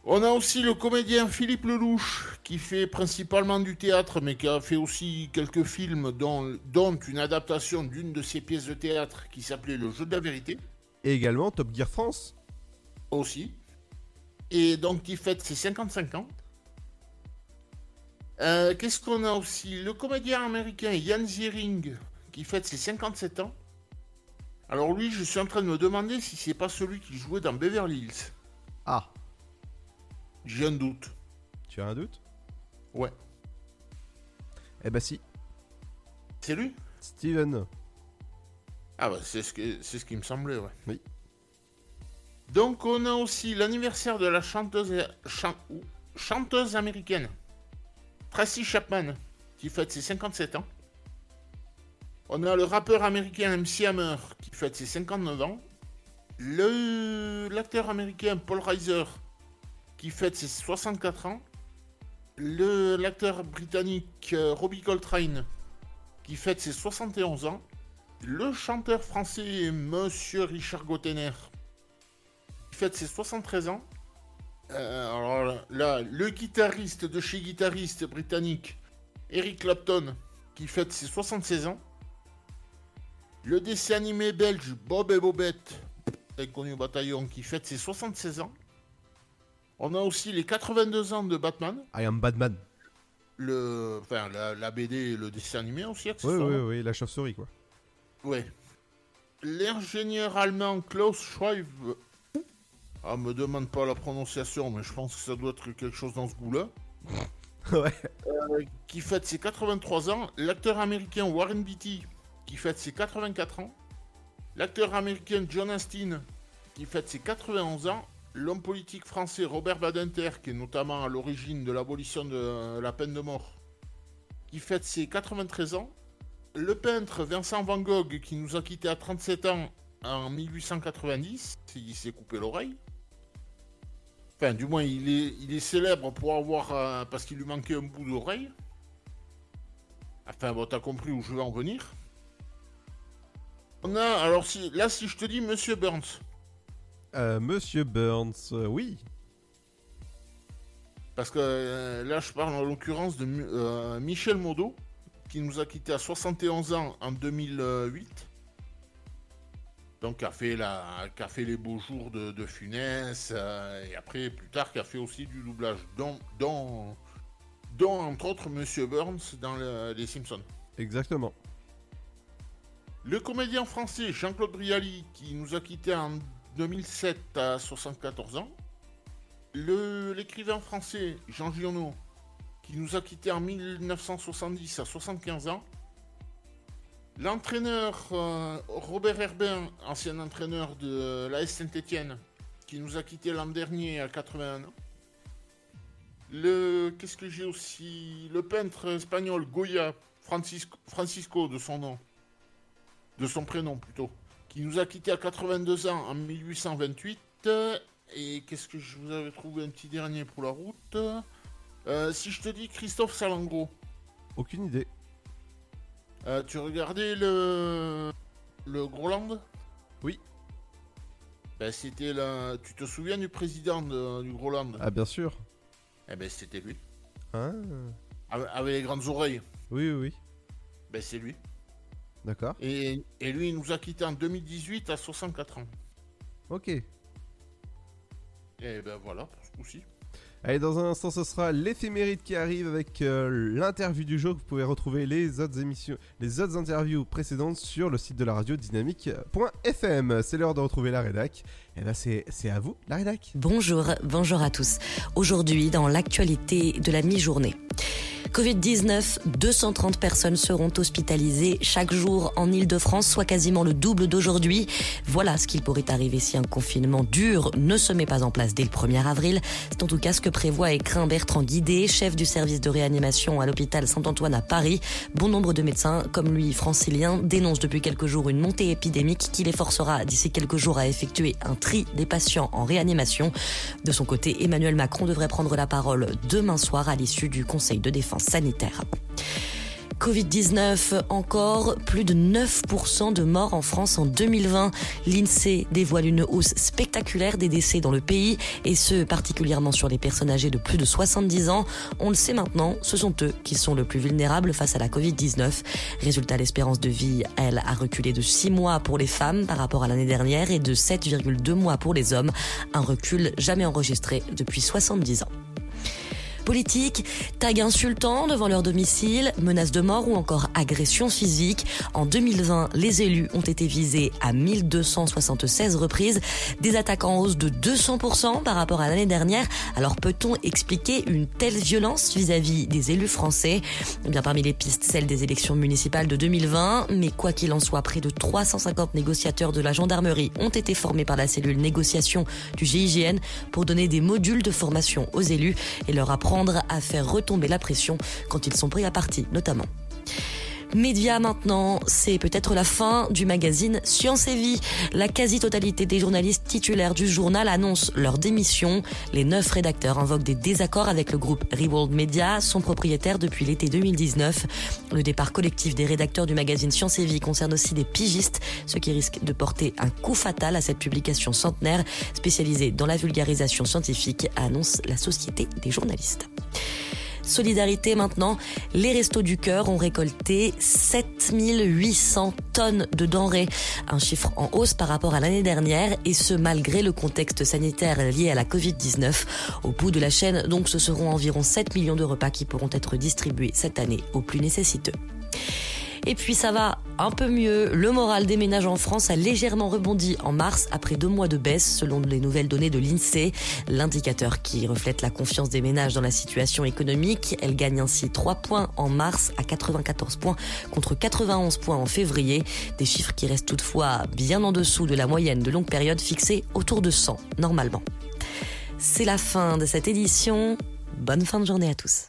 On a aussi le comédien Philippe Lelouch, qui fait principalement du théâtre, mais qui a fait aussi quelques films, dont, dont une adaptation d'une de ses pièces de théâtre qui s'appelait Le jeu de la vérité. Et également Top Gear France. Aussi. Et donc, qui fête ses 55 ans. Euh, Qu'est-ce qu'on a aussi? Le comédien américain Ian Ziering, qui fête ses 57 ans. Alors lui, je suis en train de me demander si c'est pas celui qui jouait dans Beverly Hills. Ah. J'ai un doute. Tu as un doute? Ouais. Eh bah si. C'est lui? Steven. Ah bah c'est ce, que- c'est ce qui me semblait, ouais. Oui. Donc on a aussi l'anniversaire de la chanteuse, chan- chanteuse américaine Tracy Chapman, qui fête ses 57 ans. On a le rappeur américain MC Hammer, qui fête ses 59 ans. Le l'acteur américain Paul Reiser, qui fête ses 64 ans. Le l'acteur britannique euh, Robbie Coltrane, qui fête ses 71 ans. Le chanteur français Monsieur Richard Gottener, qui fête ses 73 ans. Euh, là, le guitariste de chez guitariste britannique Eric Clapton, qui fête ses 76 ans. Le dessin animé belge Bob et Bobette, inconnu au bataillon, qui fête ses 76 ans. On a aussi les 82 ans de Batman, I am Batman. le, enfin, la, la BD et le dessin animé aussi, Oui, oui, oui, la chauve-souris quoi. Ouais. L'ingénieur allemand Klaus Schwab. Ah, me demande pas la prononciation, mais je pense que ça doit être quelque chose dans ce goût-là. ouais. Euh, qui fête ses 83 ans. L'acteur américain Warren Beatty, qui fête ses 84 ans. L'acteur américain John Astin, qui fête ses 91 ans. L'homme politique français Robert Badinter, qui est notamment à l'origine de l'abolition de la peine de mort, qui fête ses 93 ans. Le peintre Vincent Van Gogh, qui nous a quittés à 37 ans en 1890, il s'est coupé l'oreille. Enfin, du moins, il est, il est célèbre pour avoir. euh, parce qu'il lui manquait un bout d'oreille. Enfin, bon, t'as compris où je veux en venir. On a. Alors, si, là, si je te dis Monsieur Burns, Euh, Monsieur Burns, euh, oui. parce que euh, là, je parle en l'occurrence de Michel Modo, qui nous a quittés à 71 ans en 2008. Donc, qui a fait, la, qui a fait les beaux jours de, de Funès, et après, plus tard, qui a fait aussi du doublage, dont, dont, dont entre autres Monsieur Burns dans le- Les Simpsons. Exactement. Le comédien français Jean-Claude Brialy, qui nous a quittés en 2007 à 74 ans. L'écrivain français Jean Giono, qui nous a quittés en 1970 à 75 ans. L'entraîneur euh, Robert Herbin, ancien entraîneur de l'AS Saint-Etienne, qui nous a quittés l'an dernier à 81 ans. Le, qu'est-ce que j'ai aussi? Le peintre espagnol Goya Francisco de son nom, de son prénom plutôt, qui nous a quittés à 82 ans en 1828. Et qu'est-ce que je vous avais trouvé un petit dernier pour la route? Euh, Si je te dis Christophe Salengro, Aucune idée. euh, tu regardais le le Groland? Oui. Ben c'était la. Tu te souviens du président de- du Groland? Ah, bien sûr. Eh ben c'était lui. Ah. Avec avec les grandes oreilles. Oui, oui, oui. Ben c'est lui. D'accord. Et, et lui, il nous a quittés en 2018 à 64 ans. Ok. Et ben voilà, pour ce coup-ci. Allez, dans un instant, ce sera l'éphéméride qui arrive avec euh, l'interview du jour. Vous pouvez retrouver les autres émissions, les autres interviews précédentes sur le site de la radio dynamique.fm. C'est l'heure de retrouver la rédac. Et ben c'est c'est à vous, la rédac. Bonjour, bonjour à tous. Aujourd'hui, dans l'actualité de la mi-journée. Covid-19, 230 personnes seront hospitalisées chaque jour en Ile-de-France, soit quasiment le double d'aujourd'hui. Voilà ce qu'il pourrait arriver si un confinement dur ne se met pas en place dès le 1er avril. C'est en tout cas ce que prévoit et craint Bertrand Guidé, chef du service de réanimation à l'hôpital Saint-Antoine à Paris. Bon nombre de médecins, comme lui francilien, dénoncent depuis quelques jours une montée épidémique qui les forcera d'ici quelques jours à effectuer un tri des patients en réanimation. De son côté, Emmanuel Macron devrait prendre la parole demain soir à l'issue du Conseil de défense sanitaire. Covid-19 encore, plus de 9% de morts en France en 2020. L'INSEE dévoile une hausse spectaculaire des décès dans le pays et ce particulièrement sur les personnes âgées de plus de 70 ans. On le sait maintenant, ce sont eux qui sont le plus vulnérables face à la Covid-19. Résultat, l'espérance de vie, elle, a reculé de 6 mois pour les femmes par rapport à l'année dernière et de 7,2 mois pour les hommes. Un recul jamais enregistré depuis 70 ans. Politique, tag insultant devant leur domicile, menaces de mort ou encore agression physique. En 2020, les élus ont été visés à 1276 reprises, des attaques en hausse de 200% par rapport à l'année dernière. Alors peut-on expliquer une telle violence vis-à-vis des élus français? Eh bien parmi les pistes, celle des élections municipales de 2020, mais quoi qu'il en soit, près de 350 négociateurs de la gendarmerie ont été formés par la cellule négociation du GIGN pour donner des modules de formation aux élus et leur apprendre à faire retomber la pression quand ils sont pris à partie, notamment. Média maintenant, c'est peut-être la fin du magazine Science et Vie. La quasi-totalité des journalistes titulaires du journal annoncent leur démission. Les neuf rédacteurs invoquent des désaccords avec le groupe Reworld Media, son propriétaire depuis l'été 2019. Le départ collectif des rédacteurs du magazine Science et Vie concerne aussi des pigistes, ce qui risque de porter un coup fatal à cette publication centenaire spécialisée dans la vulgarisation scientifique, annonce la Société des journalistes. Solidarité maintenant, les Restos du Cœur ont récolté 7800 tonnes de denrées, un chiffre en hausse par rapport à l'année dernière et ce malgré le contexte sanitaire lié à la Covid-19. Au bout de la chaîne, donc ce seront environ 7 millions de repas qui pourront être distribués cette année aux plus nécessiteux. Et puis ça va un peu mieux. Le moral des ménages en France a légèrement rebondi en mars après deux mois de baisse selon les nouvelles données de l'INSEE. L'indicateur qui reflète la confiance des ménages dans la situation économique. Elle gagne ainsi 3 points en mars à 94 points contre 91 points en février. Des chiffres qui restent toutefois bien en dessous de la moyenne de longue période fixée autour de 100 normalement. C'est la fin de cette édition. Bonne fin de journée à tous.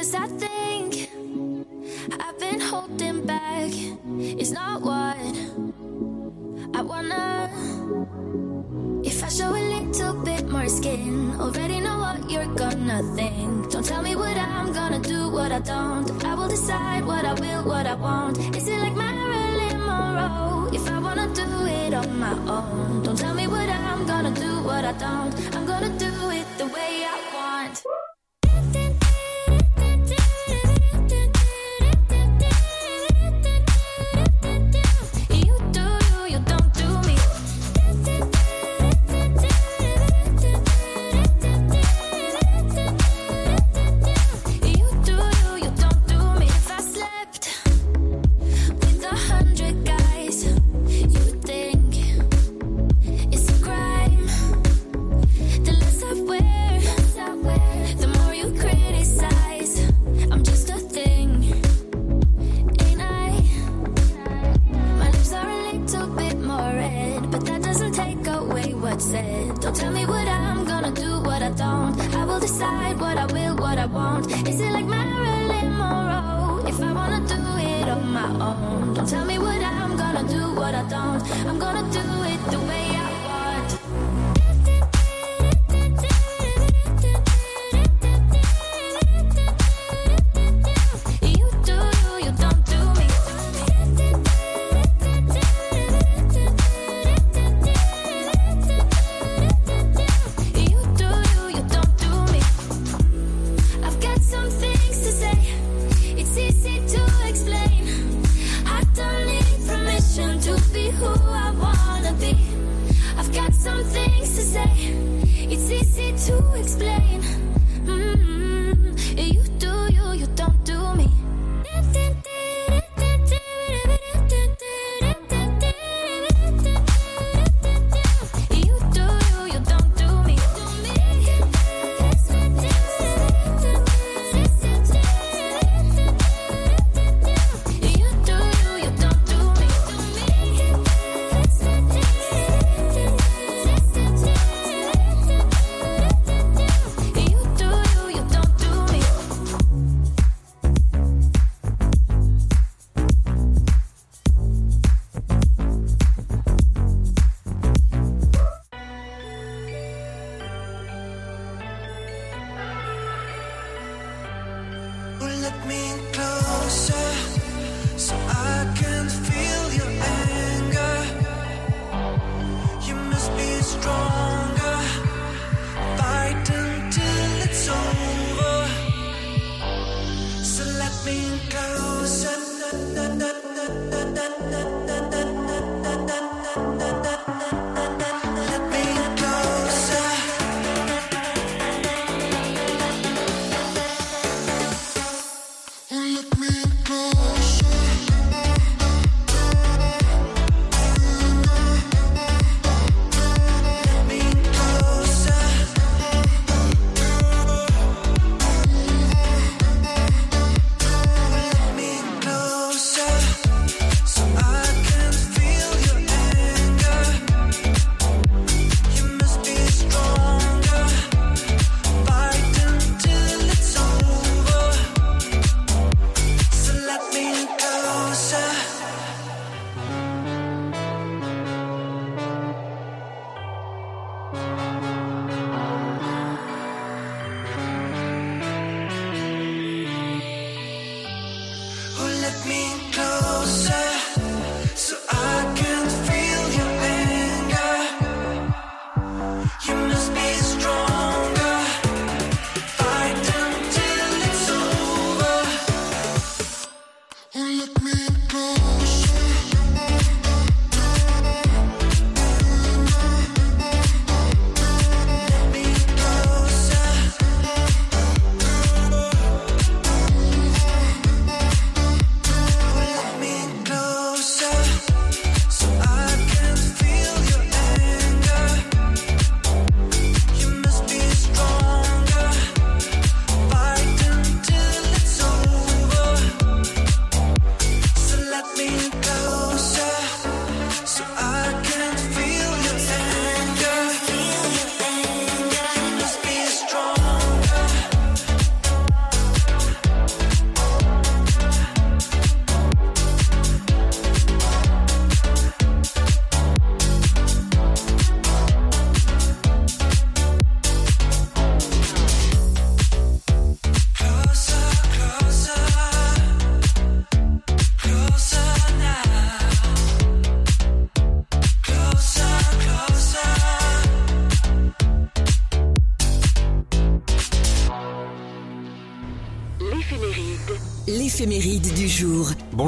Cause I think I've been holding back. It's not what I wanna. If I show a little bit more skin, already know what you're gonna think. Don't tell me what I'm gonna do, what I don't. I will decide what I will, what I won't. Is it like Marilyn Monroe? If I wanna do it on my own, don't tell me what I'm gonna do, what I don't. I'm gonna do it the way I want.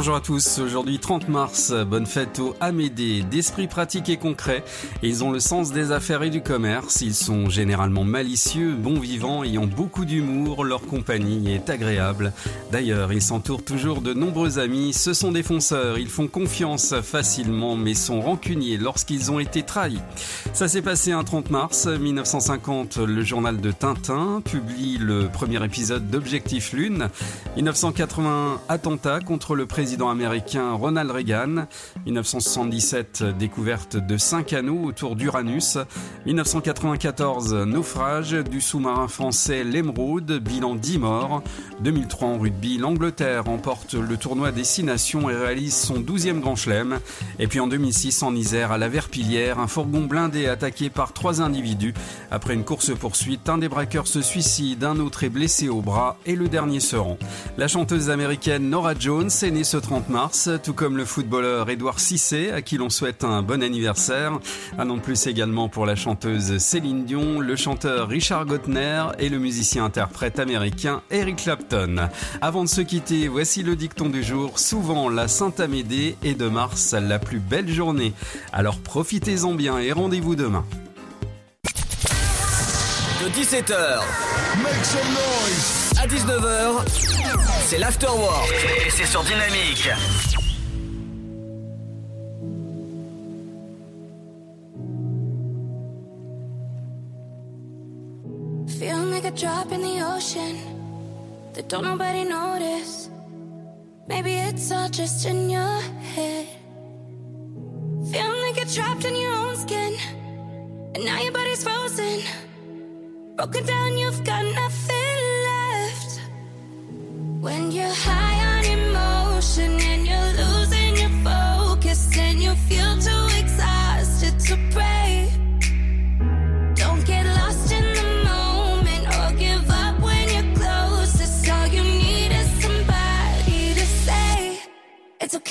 Bonjour à tous, aujourd'hui 30 mars, bonne fête aux Amédée, d'esprit pratique et concret. Ils ont le sens des affaires et du commerce, ils sont généralement malicieux, bons vivants, ayant beaucoup d'humour, leur compagnie est agréable. D'ailleurs, ils s'entourent toujours de nombreux amis, ce sont des fonceurs, ils font confiance facilement mais sont rancuniers lorsqu'ils ont été trahis. Ça s'est passé un 30 mars 1950, le journal de Tintin publie le premier épisode d'Objectif Lune. 1981, attentat contre le président américain Ronald Reagan. 1977, découverte de cinq anneaux autour d'Uranus. 1994, naufrage du sous-marin français l'Emeraude, bilan 10 morts. 2003 en l'Angleterre remporte le tournoi des Six Nations et réalise son 12e grand chelem. Et puis en 2006, en Isère, à la Verpillière, un fourgon blindé attaqué par trois individus. Après une course-poursuite, un des braqueurs se suicide, un autre est blessé au bras et le dernier se rend. La chanteuse américaine Nora Jones est née ce 30 mars, tout comme le footballeur Édouard Cissé, à qui l'on souhaite un bon anniversaire. Un an de plus également pour la chanteuse Céline Dion, le chanteur Richard Gottner et le musicien-interprète américain Eric Clapton. Avant de se quitter, voici le dicton du jour. Souvent, la Sainte-Amédée est de mars la plus belle journée. Alors profitez-en bien et rendez-vous demain. De 17h Make some noise à 19h, c'est l'afterwork et c'est sur Dynamique. Feeling like a drop in the ocean that don't nobody notice. Maybe it's all just in your head. Feeling like you're trapped in your own skin, and now your body's frozen. Broken down, you've got nothing left. When you're high on emotion and you're losing your focus, and you feel too exhausted to pray.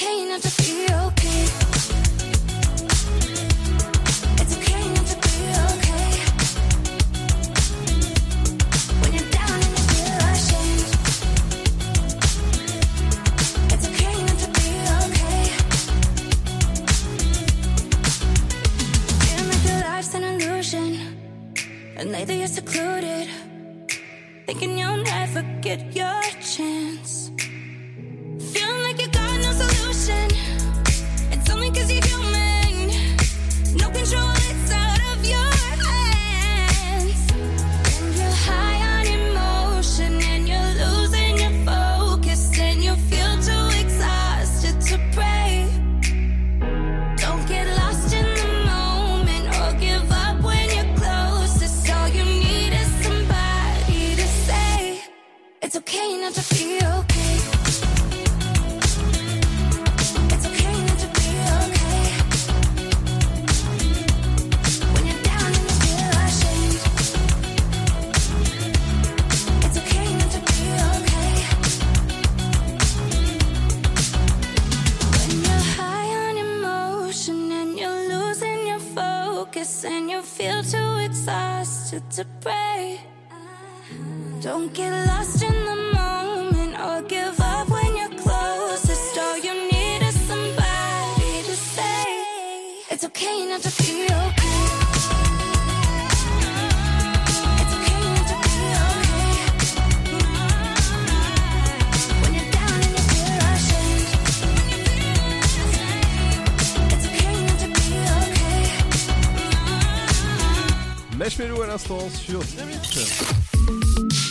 Okay not to be okay. It's okay not to be okay. When you're down and feel ashamed. It's okay not to be okay. Your an illusion. And lately you're secluded, thinking you'll never get your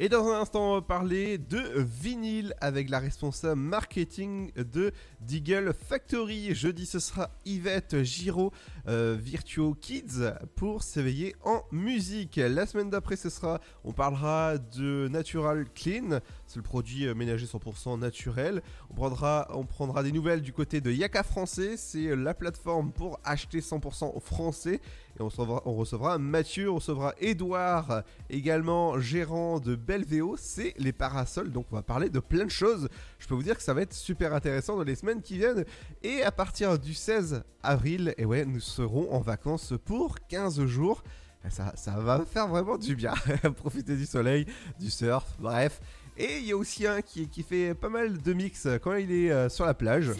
Et dans un instant, on va parler de vinyle avec la responsable marketing de Deagle Factory. Jeudi, ce sera Yvette Giraud, euh, Virtuo Kids, pour s'éveiller en musique. La semaine d'après, ce sera, on parlera de Natural Clean, c'est le produit euh, ménager 100% naturel. On prendra, on prendra des nouvelles du côté de Yaka Français, c'est la plateforme pour acheter 100% français. Et on recevra, Mathieu, on recevra Edouard, également gérant de Belvéo, c'est les parasols. Donc on va parler de plein de choses. Je peux vous dire que ça va être super intéressant dans les semaines qui viennent. Et à partir du 16 avril, et ouais, nous serons en vacances pour 15 jours. Ça, ça va faire vraiment du bien. Profiter du soleil, du surf, bref. Et il y a aussi un qui, qui fait pas mal de mix quand il est euh, sur la plage.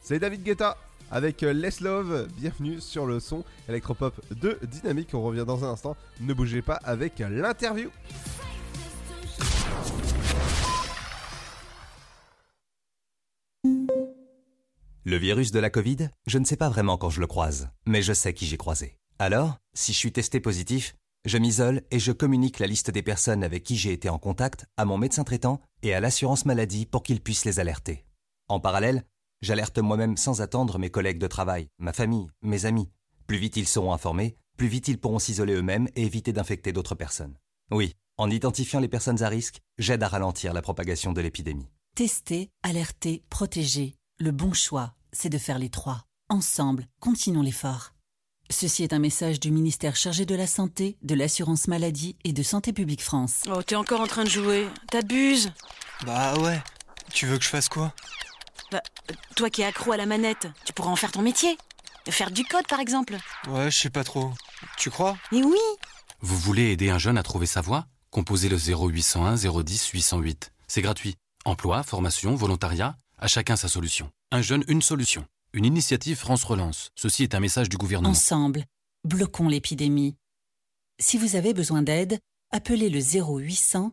C'est David Guetta avec euh, Les Love. Bienvenue sur le son électropop de Dynamique. On revient dans un instant. Ne bougez pas avec l'interview. Le virus de la Covid, je ne sais pas vraiment quand je le croise, mais je sais qui j'ai croisé. Alors, si je suis testé positif, je m'isole et je communique la liste des personnes avec qui j'ai été en contact à mon médecin traitant et à l'assurance maladie pour qu'ils puissent les alerter. En parallèle, j'alerte moi-même sans attendre mes collègues de travail, ma famille, mes amis. Plus vite ils seront informés, plus vite ils pourront s'isoler eux-mêmes et éviter d'infecter d'autres personnes. Oui, en identifiant les personnes à risque, j'aide à ralentir la propagation de l'épidémie. Tester, alerter, protéger. Le bon choix, c'est de faire les trois. Ensemble, continuons l'effort. Ceci est un message du ministère chargé de la Santé, de l'Assurance Maladie et de Santé Publique France. Oh, t'es encore en train de jouer. T'abuses. Bah ouais. Tu veux que je fasse quoi? Bah, toi qui es accro à la manette, tu pourras en faire ton métier. Faire du code, par exemple. Ouais, je sais pas trop. Tu crois? Mais oui Vous voulez aider un jeune à trouver sa voie? Composez le 0801 010 808. C'est gratuit. Emploi, formation, volontariat, à chacun sa solution. Un jeune, une solution. Une initiative France Relance. Ceci est un message du gouvernement. Ensemble, bloquons l'épidémie. Si vous avez besoin d'aide, appelez le 0800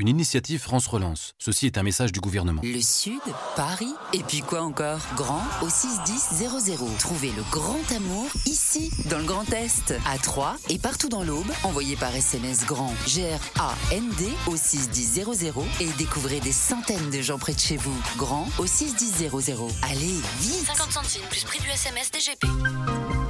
Une initiative France Relance. Ceci est un message du gouvernement. Le Sud, Paris, et puis quoi encore? Grand au 61000. Trouvez le grand amour ici, dans le Grand Est, à Troyes et partout dans l'Aube. Envoyez par SMS grand G-R-A-N-D au 61000 et découvrez des centaines de gens près de chez vous. Grand au 61000. Allez, vite 50 centimes plus prix du SMS DGP.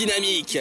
Dynamique.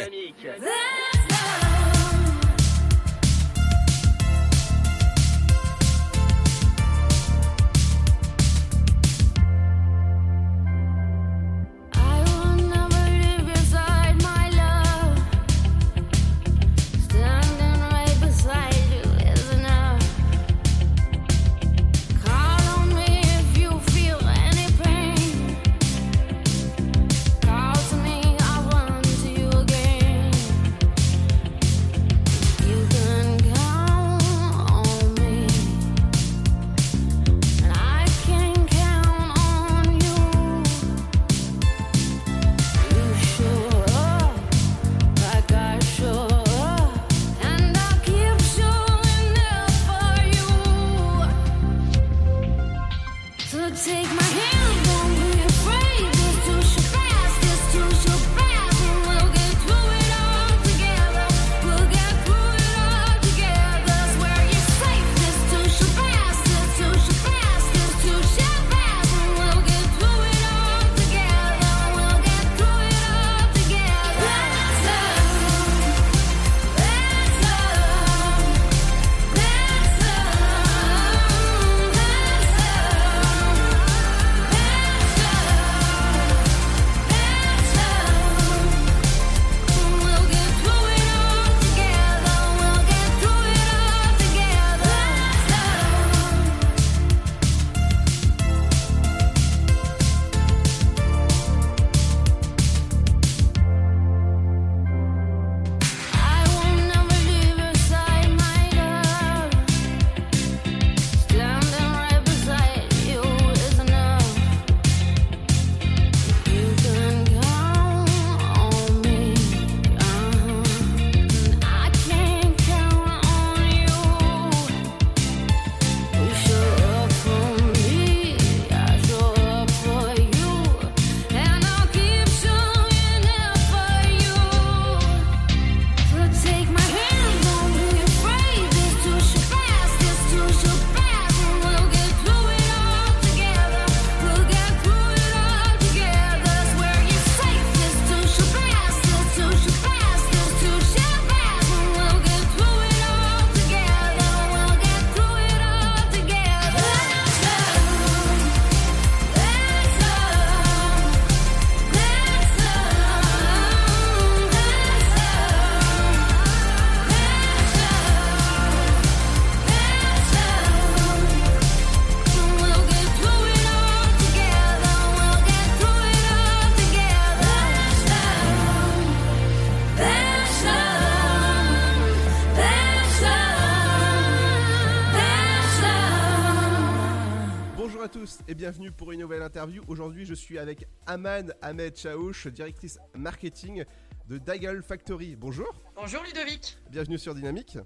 Interview. Aujourd'hui, je suis avec Aman Ahmed Chaouch, directrice marketing de Daigle Factory. Bonjour. Bonjour Ludovic. Bienvenue sur Dynamique.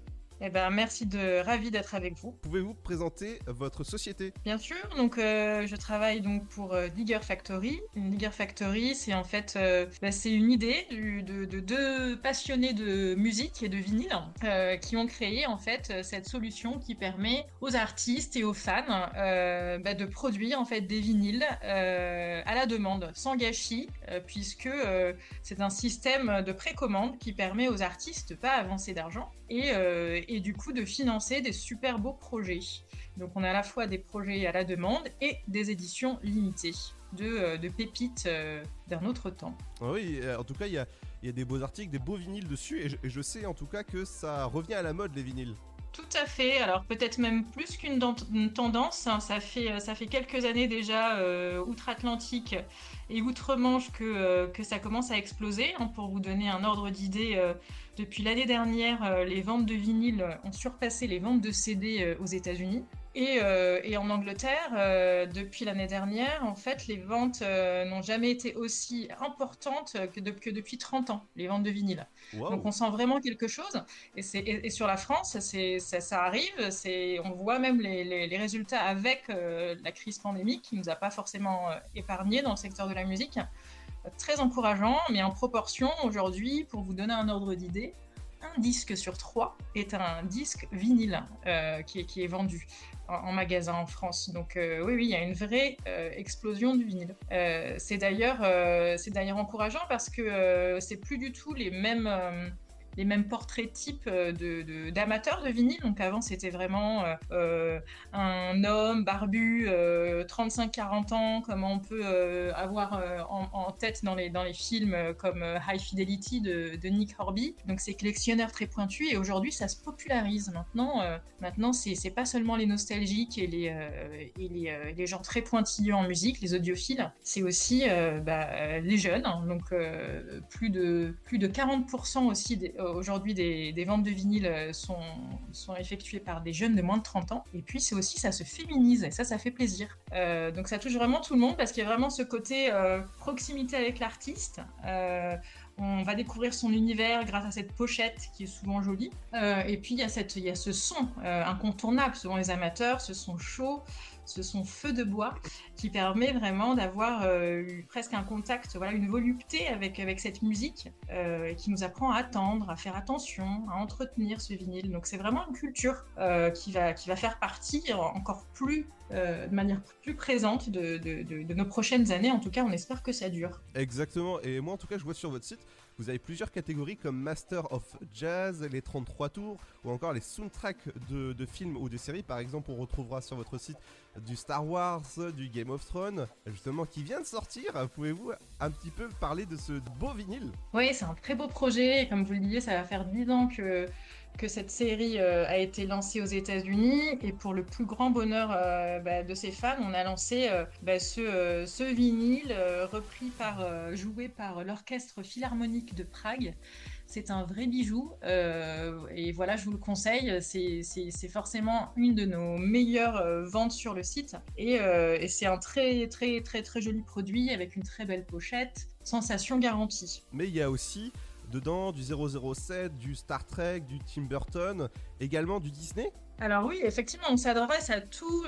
Eh ben, merci de ravi d'être avec vous. Pouvez-vous présenter votre société? Bien sûr. Donc, euh, je travaille donc pour euh, Digger Factory. Une Digger Factory, c'est en fait, euh, bah, c'est une idée de, de, deux passionnés de musique et de vinyle qui ont créé en fait cette solution qui permet aux artistes et aux fans bah, de produire en fait des vinyles à la demande, sans gâchis, puisque c'est un système de précommande qui permet aux artistes de pas avancer d'argent et, euh, et du coup de financer des super beaux projets. Donc on a à la fois des projets à la demande et des éditions limitées de, euh, de pépites euh, d'un autre temps. Ah Oui, en tout cas, il y a, il y a des beaux articles, des beaux vinyles dessus, et je, et je sais en tout cas que ça revient à la mode les vinyles. Tout à fait. Alors peut-être même plus qu'une dan- une tendance. hein. Ça fait ça fait quelques années déjà euh, outre-Atlantique et outre-Manche que euh, que ça commence à exploser. hein. Pour vous donner un ordre d'idée, euh, depuis l'année dernière, euh, les ventes de vinyles ont surpassé les ventes de CD euh, aux États-Unis. Et, euh, et en Angleterre, euh, depuis l'année dernière, en fait, les ventes euh, n'ont jamais été aussi importantes que, de- que depuis 30 ans, les ventes de vinyle. Wow. Donc on sent vraiment quelque chose. Et, c'est- et, et sur la France, ça, ça arrive. On voit même les, les- les résultats avec la crise pandémique qui nous a pas forcément euh, épargné dans le secteur de la musique. Très encourageant, mais en proportion aujourd'hui, pour vous donner un ordre d'idée, un disque sur trois est un disque vinyle euh, qui, est, qui est vendu en, magasin en France. Donc euh, oui, oui, il y a une vraie euh, explosion du vinyle. C'est d'ailleurs, c'est d'ailleurs encourageant parce que c'est plus du tout les mêmes. Les mêmes portraits types euh, de, de- d'amateurs de, vinyle. Donc avant, c'était vraiment euh, euh, un homme barbu, euh, 35-40 ans, comme on peut euh, avoir en, tête dans les, dans les films comme High Fidelity de, de Nick Horby. Donc c'est collectionneur très pointu et aujourd'hui, ça se popularise. Maintenant, maintenant c'est, pas seulement les nostalgiques et les, et les, les gens très pointilleux en musique, les audiophiles, c'est aussi bah, les jeunes. donc plus, de, plus de 40% aussi des- aujourd'hui des, ventes de vinyle euh, sont, effectuées par des jeunes de moins de 30 ans. Et puis c'est aussi, ça se féminise et ça, ça fait plaisir. Euh, donc ça touche vraiment tout le monde parce qu'il y a vraiment ce côté euh, proximité avec l'artiste. Euh, on va découvrir son univers grâce à cette pochette qui est souvent jolie. Euh, et puis il y, a ce son euh, incontournable selon les amateurs, ce son chaud, ce son feu de bois qui permet vraiment d'avoir euh, eu presque un contact, voilà, une volupté avec, avec cette musique euh, qui nous apprend à attendre, à faire attention, à entretenir ce vinyle. Donc c'est vraiment une culture euh, qui, va, qui va faire partie encore plus, de manière plus présente de- de nos prochaines années. En tout cas, on espère que ça dure. Exactement, et moi en tout cas, je vois sur votre site, vous avez plusieurs catégories comme Master of Jazz, les 33 tours, ou encore les soundtracks de, de films ou de séries. Par exemple, on retrouvera sur votre site du Star Wars, du Game of Thrones, justement qui vient de sortir. Pouvez-vous un petit peu parler de ce beau vinyle? Oui, c'est un très beau projet. Et comme vous le disiez, ça va faire 10 ans que, cette série euh, a été lancée aux États-Unis. Et pour le plus grand bonheur euh, bah, de ses fans, on a lancé euh, bah, ce, ce vinyle repris par, joué par l'Orchestre Philharmonique de Prague. C'est un vrai bijou. euh, et voilà, je vous le conseille. C'est- forcément une de nos meilleures euh, ventes sur le site. Et, euh, et c'est un très, très, très, très joli produit avec une très belle pochette. Sensation garantie. Mais il y a aussi dedans du 007, du Star Trek, du Tim Burton, également du Disney. Alors oui, effectivement, on s'adresse à,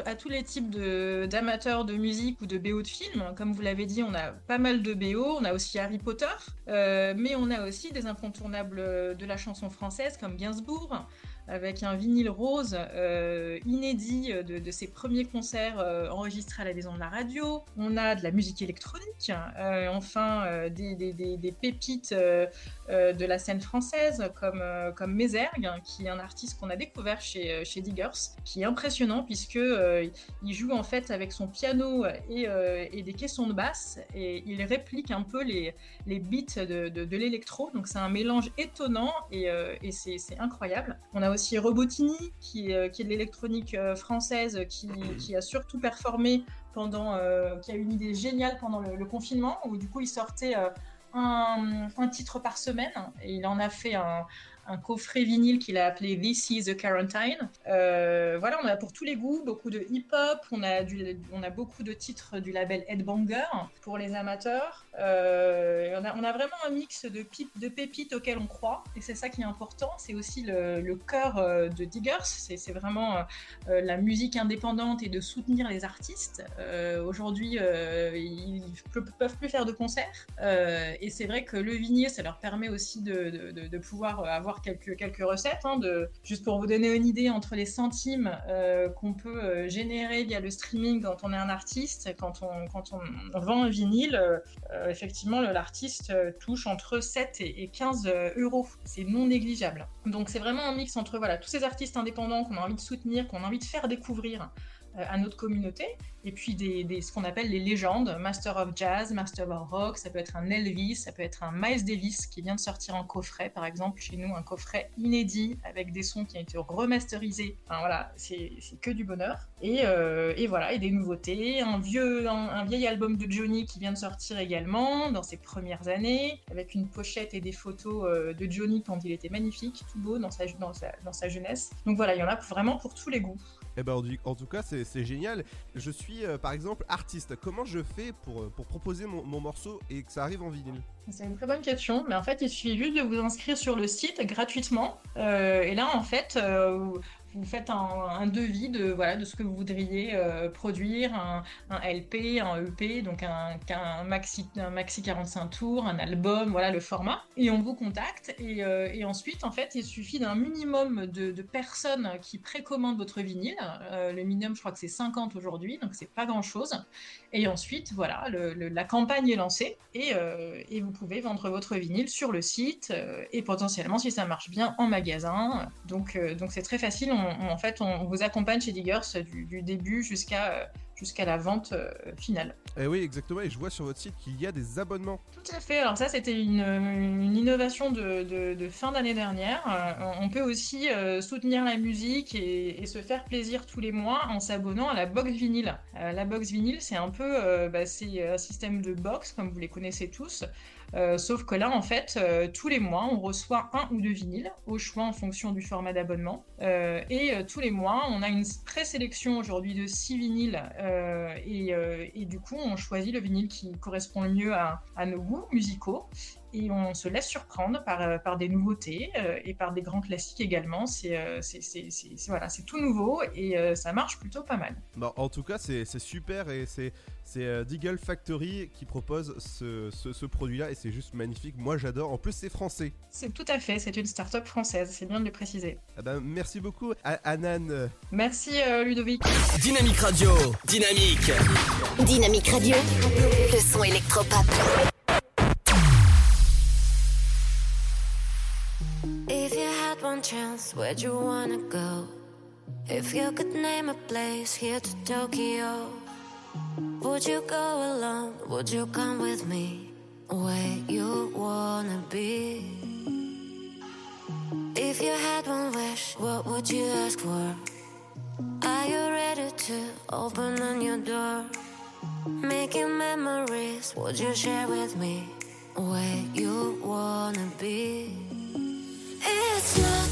à tous les types d'amateurs de, musique ou de BO de films. Comme vous l'avez dit, on a pas mal de BO, on a aussi Harry Potter, euh, mais on a aussi des incontournables de la chanson française comme Gainsbourg, avec un vinyle rose euh, inédit de, de ses premiers concerts euh, enregistrés à la Maison de la Radio. On a de la musique électronique, euh, enfin euh, des, pépites euh, euh, de la scène française comme, euh, comme Mézergue, qui est un artiste qu'on a découvert chez, euh, chez Diggers, qui est impressionnant puisque euh, il joue en fait avec son piano et, euh, des caissons de basse et il réplique un peu les, les beats de, de- l'électro. Donc c'est un mélange étonnant et, euh, c'est incroyable. Aussi Robotini euh, qui est de l'électronique euh, française qui, a surtout performé pendant, euh, qui a eu une idée géniale pendant le, confinement où du coup il sortait un titre par semaine et il en a fait un, un coffret vinyle qu'il a appelé This is the Quarantine. Euh, voilà, on a pour tous les goûts, beaucoup de hip-hop, on, a on a beaucoup de titres du label Headbanger pour les amateurs. Euh, on, a, on a vraiment un mix de, de pépites auxquelles on croit, et c'est ça qui est important. C'est aussi le, le cœur euh, de Diggers, c'est vraiment la musique indépendante et de soutenir les artistes. Aujourd'hui, ils ne peuvent plus faire de concerts, et c'est vrai que le vinyle, ça leur permet aussi de- de- de pouvoir avoir quelques, quelques recettes. hein, de, juste pour vous donner une idée, entre les centimes euh, qu'on peut euh, générer via le streaming quand on est un artiste, quand on, quand on vend un vinyle, euh, effectivement, l'artiste touche entre 7 et et 15 euros. C'est non négligeable. Donc c'est vraiment un mix entre voilà, tous ces artistes indépendants qu'on a envie de soutenir, qu'on a envie de faire découvrir à notre communauté, et puis des, ce qu'on appelle les légendes, Master of Jazz, Master of Rock, ça peut être un Elvis, ça peut être un Miles Davis qui vient de sortir en coffret, par exemple, chez nous, un coffret inédit avec des sons qui ont été remasterisés. Enfin voilà, c'est que du bonheur. Et, euh, et voilà, et des nouveautés, un vieux, un vieil album de Johnny qui vient de sortir également dans ses premières années, avec une pochette et des photos euh, de Johnny quand il était magnifique, tout beau dans sa, dans sa, dans sa jeunesse. Donc voilà, il y en a vraiment pour tous les goûts. Eh ben, en tout cas, c'est génial. Je suis, euh, par exemple, artiste. Comment je fais pour, euh, pour proposer mon, morceau et que ça arrive en vinyle? C'est une très bonne question, mais en fait, il suffit juste de vous inscrire sur le site gratuitement. Euh, et là, en fait, vous- faites un, devis de, voilà, de ce que vous voudriez euh, produire, un, LP, un EP, donc un, maxi, un maxi 45 tours, un album, voilà le format. Et on vous contacte. Et, euh, ensuite, en fait, il suffit d'un minimum de, personnes qui précommandent votre vinyle. Euh, le minimum, je crois que c'est 50 aujourd'hui, donc c'est pas grand-chose. Et ensuite, voilà, la campagne est lancée et, et vous pouvez vendre votre vinyle sur le site et potentiellement, si ça marche bien, en magasin. Donc, donc c'est très facile. On- en fait, on vous accompagne chez Diggers du, du début jusqu'à euh, jusqu'à la vente euh, finale. Eh oui, exactement. Et je vois sur votre site qu'il y a des abonnements. Tout à fait. Alors ça, c'était une, une innovation de, de- de fin d'année dernière. Euh, on peut aussi euh, soutenir la musique et, et se faire plaisir tous les mois en s'abonnant à la box vinyle. La box vinyle, c'est un peu, bah, c'est un système de box comme vous les connaissez tous. Euh, sauf que là, en fait, euh, tous les mois, on reçoit un ou deux vinyles, au choix en fonction du format d'abonnement. Euh, et tous les mois, on a une présélection aujourd'hui de six vinyles. et, du coup, on choisit le vinyle qui correspond le mieux à nos goûts musicaux. Et on se laisse surprendre par, euh, par des nouveautés euh, et par des grands classiques également. C'est euh, voilà, c'est tout nouveau et euh, ça marche plutôt pas mal. Bon, en tout cas, c'est c'est super et c'est c'est euh, Deagle Factory qui propose ce, ce- ce produit-là et c'est juste magnifique. Moi, j'adore. En plus, c'est français. C'est tout à fait, c'est une start-up française, c'est bien de le préciser. Ah ben, merci beaucoup, Anan. Merci euh, Ludovic. Dynamique Radio, dynamique. Dynamique Radio, le son électropop. Had one chance, where'd you wanna go? If you could name a place here to Tokyo, would you go alone? Would you come with me? Where you wanna be? If you had one wish, what would you ask for? Are you ready to open on your door? Making memories, would you share with me? Where you wanna be? time.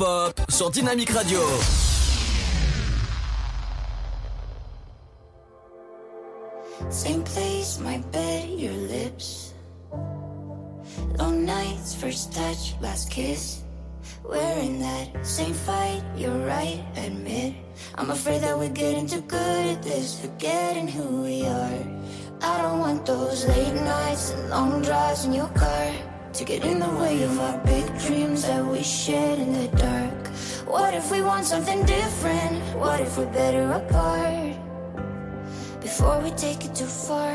Électropop sur Dynamic Radio. Same place, my bed, your lips. Long nights, first touch, last kiss. We're in that same fight, you're right, admit. I'm afraid that we're getting too good at this, forgetting who we are. I don't want those late nights and long drives in your car to get in the way of our big dreams that we shared in the dark. What if we want something different? What if we're better apart? Before we take it too far,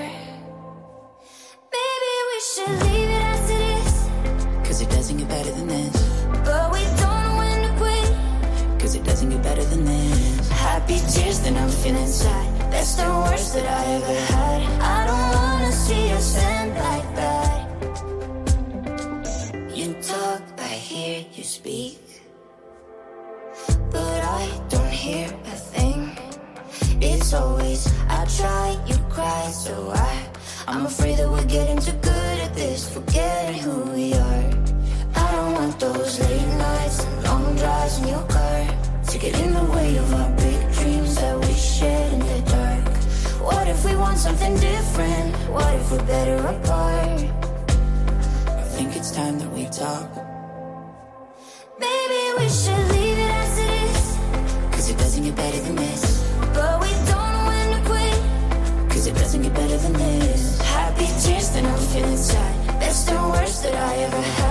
maybe we should leave it as it is. Cause it doesn't get better than this. But we don't know when to quit. Cause it doesn't get better than this. Happy tears, then I'm feeling sad. That's the worst that I ever had. I don't wanna see us end like that. You speak. But I don't hear a thing. It's always I try, you cry, so I. I'm afraid that we're getting too good at this, forgetting who we are. I don't want those late nights and long drives in your car to get in the way of our big dreams that we shared in the dark. What if we want something different? What if we're better apart? I think it's time that we talk. Happy tears, then I'm feeling sad. That's the worst that I ever had.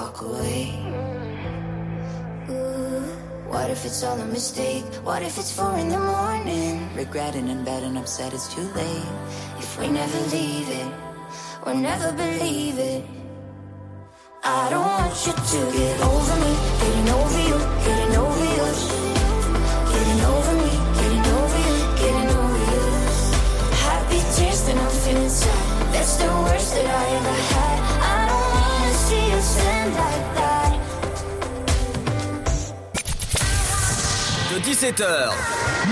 Walk away? Ooh, what if it's all a mistake? What if it's four in the morning? Regretting and bad and upset it's too late. If we never leave it, we'll never believe it. I don't want you to get over me, getting over you, getting over you. Getting over me, getting over you, getting over you. Happy tears, then I'm feeling sad. That's the worst that I ever had. I De 17h,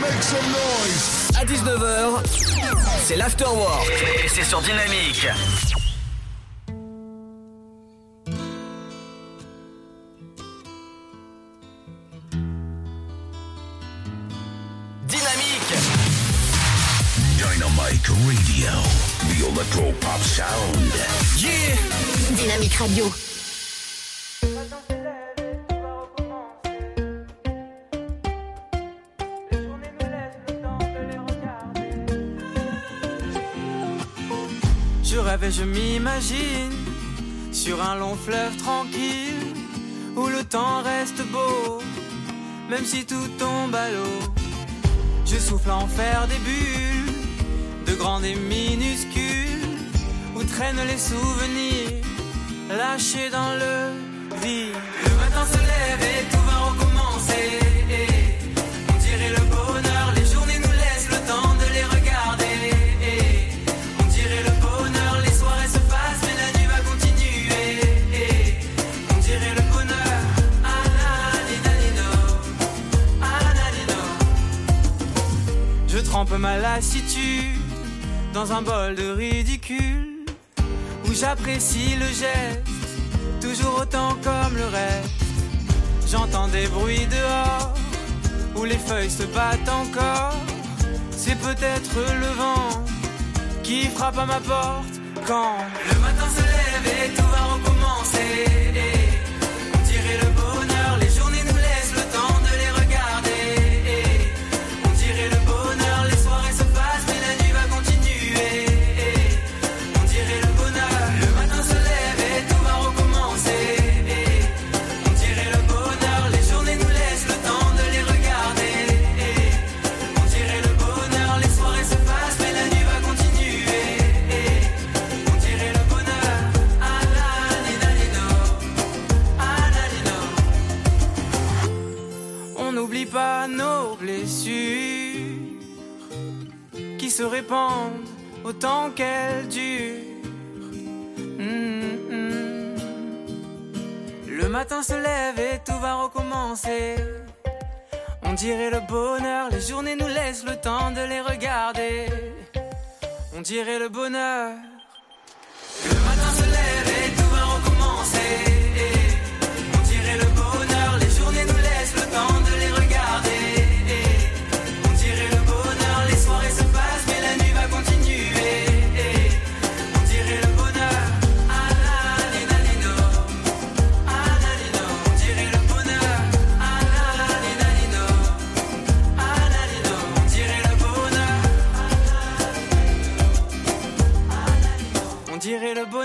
make some noise. À 19h, c'est l'afterwork. Et c'est sur Dynamique. Dynamique. Dynamique Radio. The Electropop Sound. Yeah. Dynamique Radio. Je m'imagine sur un long fleuve tranquille où le temps reste beau, même si tout tombe à l'eau. Je souffle en faire des bulles, de grandes et minuscules, où traînent les souvenirs lâchés dans le vide. Le matin se lève et tout va recommencer. Trempe ma lassitude dans un bol de ridicule où j'apprécie le geste, toujours autant comme le reste. J'entends des bruits dehors où les feuilles se battent encore. C'est peut-être le vent qui frappe à ma porte quand le matin se lève et tout va recommencer. Se répandent autant qu'elles durent. Mm, mm. Le matin se lève et tout va recommencer. On dirait le bonheur, les journées nous laissent le temps de les regarder. On dirait le bonheur.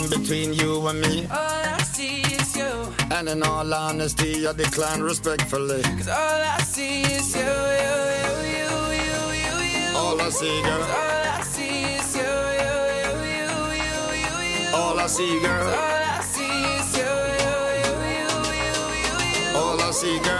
Scheme between you and me. All I see is you. And in all honesty, I decline respectfully. Cause all I see is you, you, you, you, you, you, you. All I see, girl. Cause All I see is you, you, you, you, you, you, you. All I see, girl. Cause All I see is you, you, you, you, you, you, you. All I see, girl.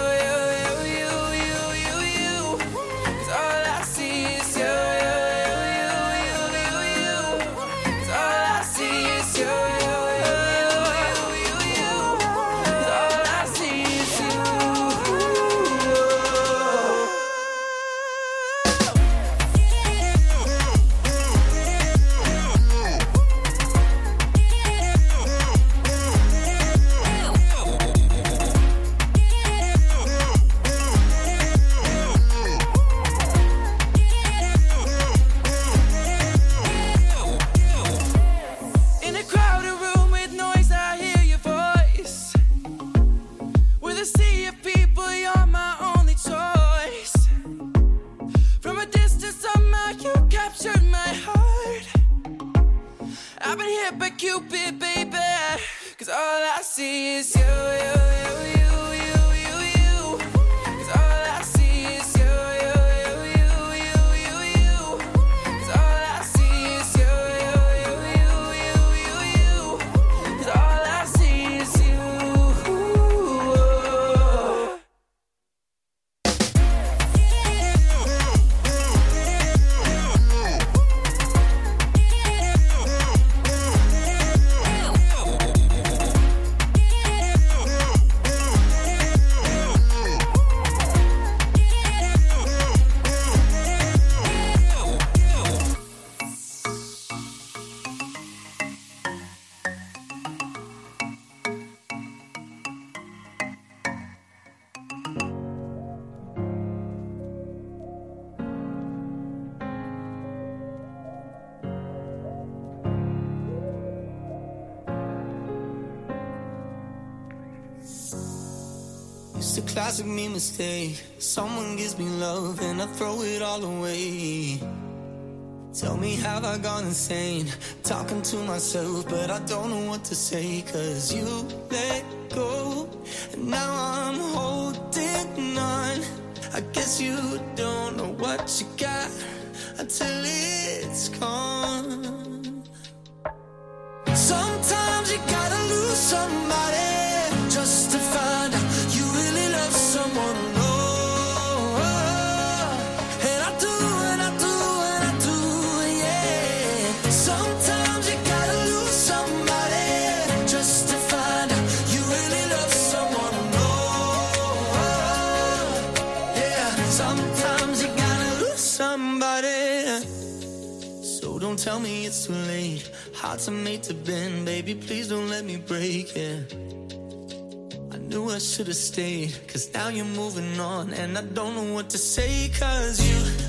mistake. Someone gives me love and I throw it all away. Tell me, have I gone insane? Talking to myself, but I don't know what to say. Cause you let it's too late. Hearts are made to bend, baby. Please don't let me break it. I knew I should have stayed, cause now you're moving on. And I don't know what to say, cause you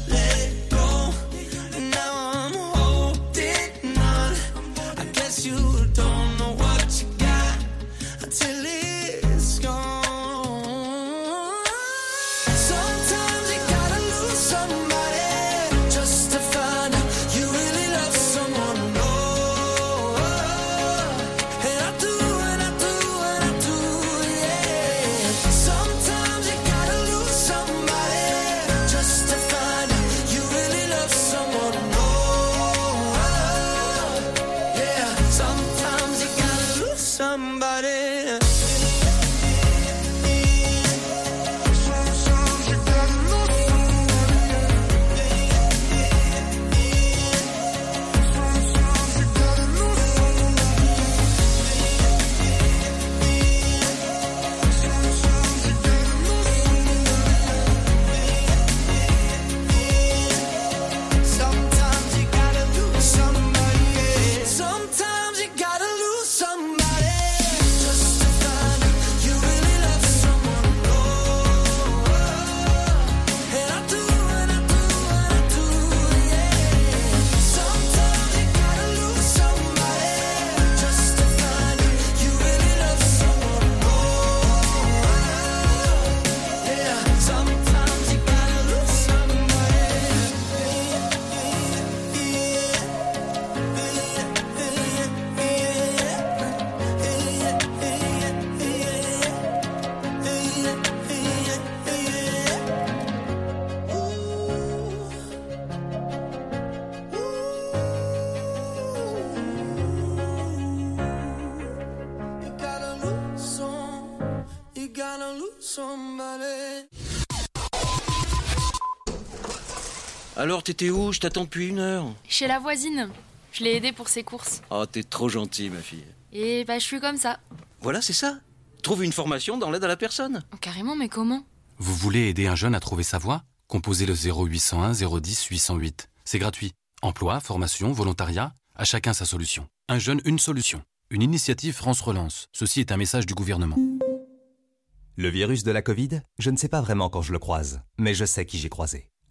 Alors, t'étais où Je t'attends depuis une heure. Chez la voisine. Je l'ai aidée pour ses courses. Oh, t'es trop gentil, ma fille. Et bah, je suis comme ça. Voilà, c'est ça. Trouve une formation dans l'aide à la personne. Oh, carrément, mais comment Vous voulez aider un jeune à trouver sa voie Composez le 0801 010 808. C'est gratuit. Emploi, formation, volontariat, à chacun sa solution. Un jeune, une solution. Une initiative France Relance. Ceci est un message du gouvernement. Le virus de la Covid, je ne sais pas vraiment quand je le croise, mais je sais qui j'ai croisé.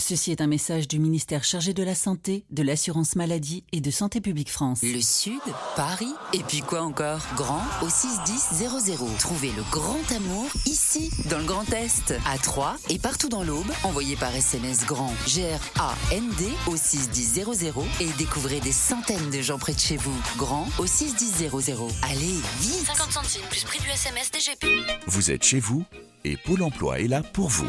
Ceci est un message du ministère chargé de la Santé, de l'Assurance Maladie et de Santé Publique France. Le Sud, Paris, et puis quoi encore? Grand au 61000. Trouvez le grand amour ici, dans le Grand Est, à Troyes et partout dans l'Aube. Envoyez par SMS grand G-R-A-N-D au 61000 et découvrez des centaines de gens près de chez vous. Grand au 61000. Allez, vite 50 centimes plus prix du SMS DGP. Vous êtes chez vous et Pôle emploi est là pour vous.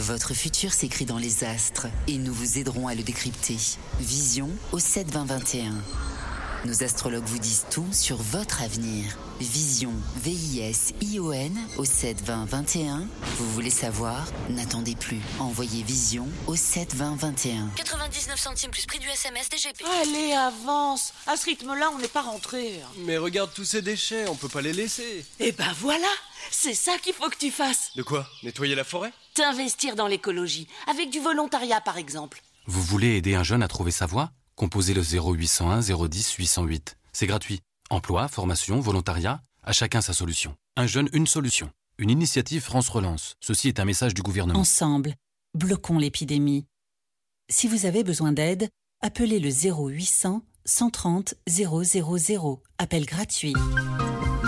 Votre futur s'écrit dans les astres et nous vous aiderons à le décrypter. Vision au 7 20 21. Nos astrologues vous disent tout sur votre avenir. Vision, V-I-S-I-O-N au 7 20 21. Vous voulez savoir? N'attendez plus. Envoyez Vision au 7 20 21. 99 centimes plus prix du SMS DGP. Allez, avance À ce rythme-là, on n'est pas rentré. Mais regarde tous ces déchets, on peut pas les laisser. Eh ben voilà C'est ça qu'il faut que tu fasses De quoi? Nettoyer la forêt? T'investir dans l'écologie, avec du volontariat par exemple. Vous voulez aider un jeune à trouver sa voie? Composez le 0801 010 808. C'est gratuit. Emploi, formation, volontariat, à chacun sa solution. Un jeune, une solution. Une initiative France Relance. Ceci est un message du gouvernement. Ensemble, bloquons l'épidémie. Si vous avez besoin d'aide, appelez le 0800 130 000. Appel gratuit.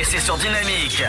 Et c'est sur Dynamique.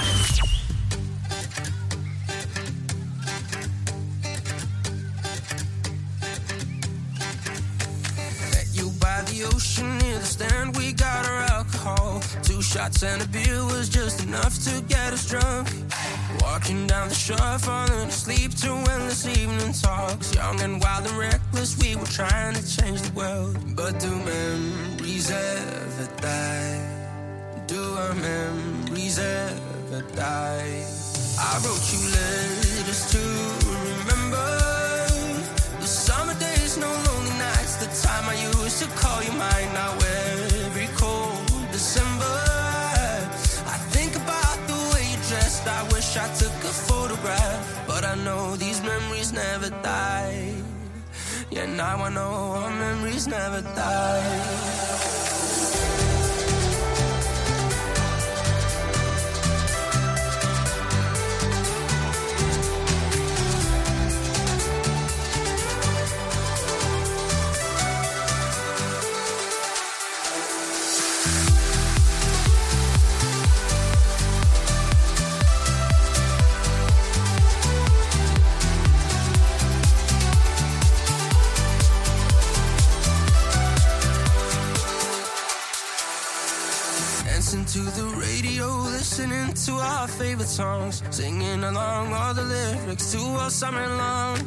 summer long.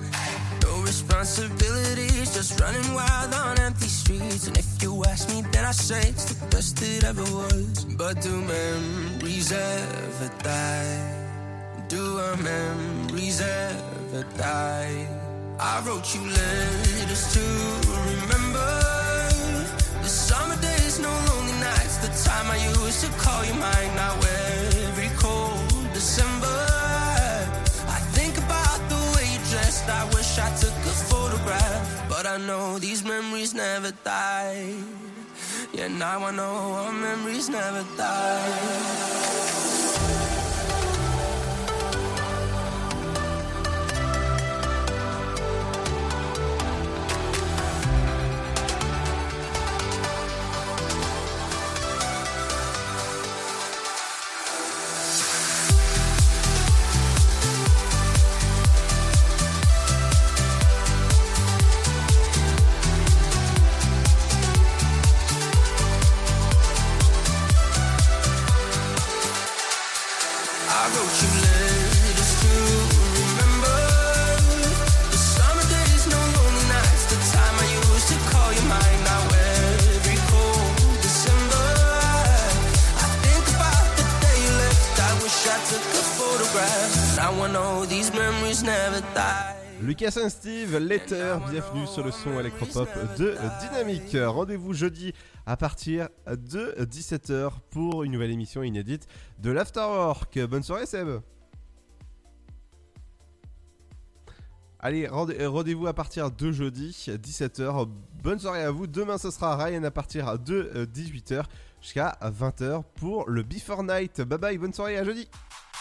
No responsibilities, just running wild on empty streets. And if you ask me, then I say it's the best it ever was. But do memories ever die? Do our memories ever die? I wrote you letters to remember the summer days, no lonely nights, the time I used to call you mine. Now every cold December. wish I took a photograph, but I know these memories never die. Yeah, now I know our memories never die. Lucas and Steve, Letter, bienvenue sur le son électropop de Dynamique. Rendez-vous jeudi à partir de 17h pour une nouvelle émission inédite de l'Afterwork. Bonne soirée Seb Allez, rendez- rendez-vous à partir de jeudi, 17h. Bonne soirée à vous. Demain, ce sera Ryan à partir de 18h jusqu'à 20h pour le Before Night. Bye bye, bonne soirée, à jeudi.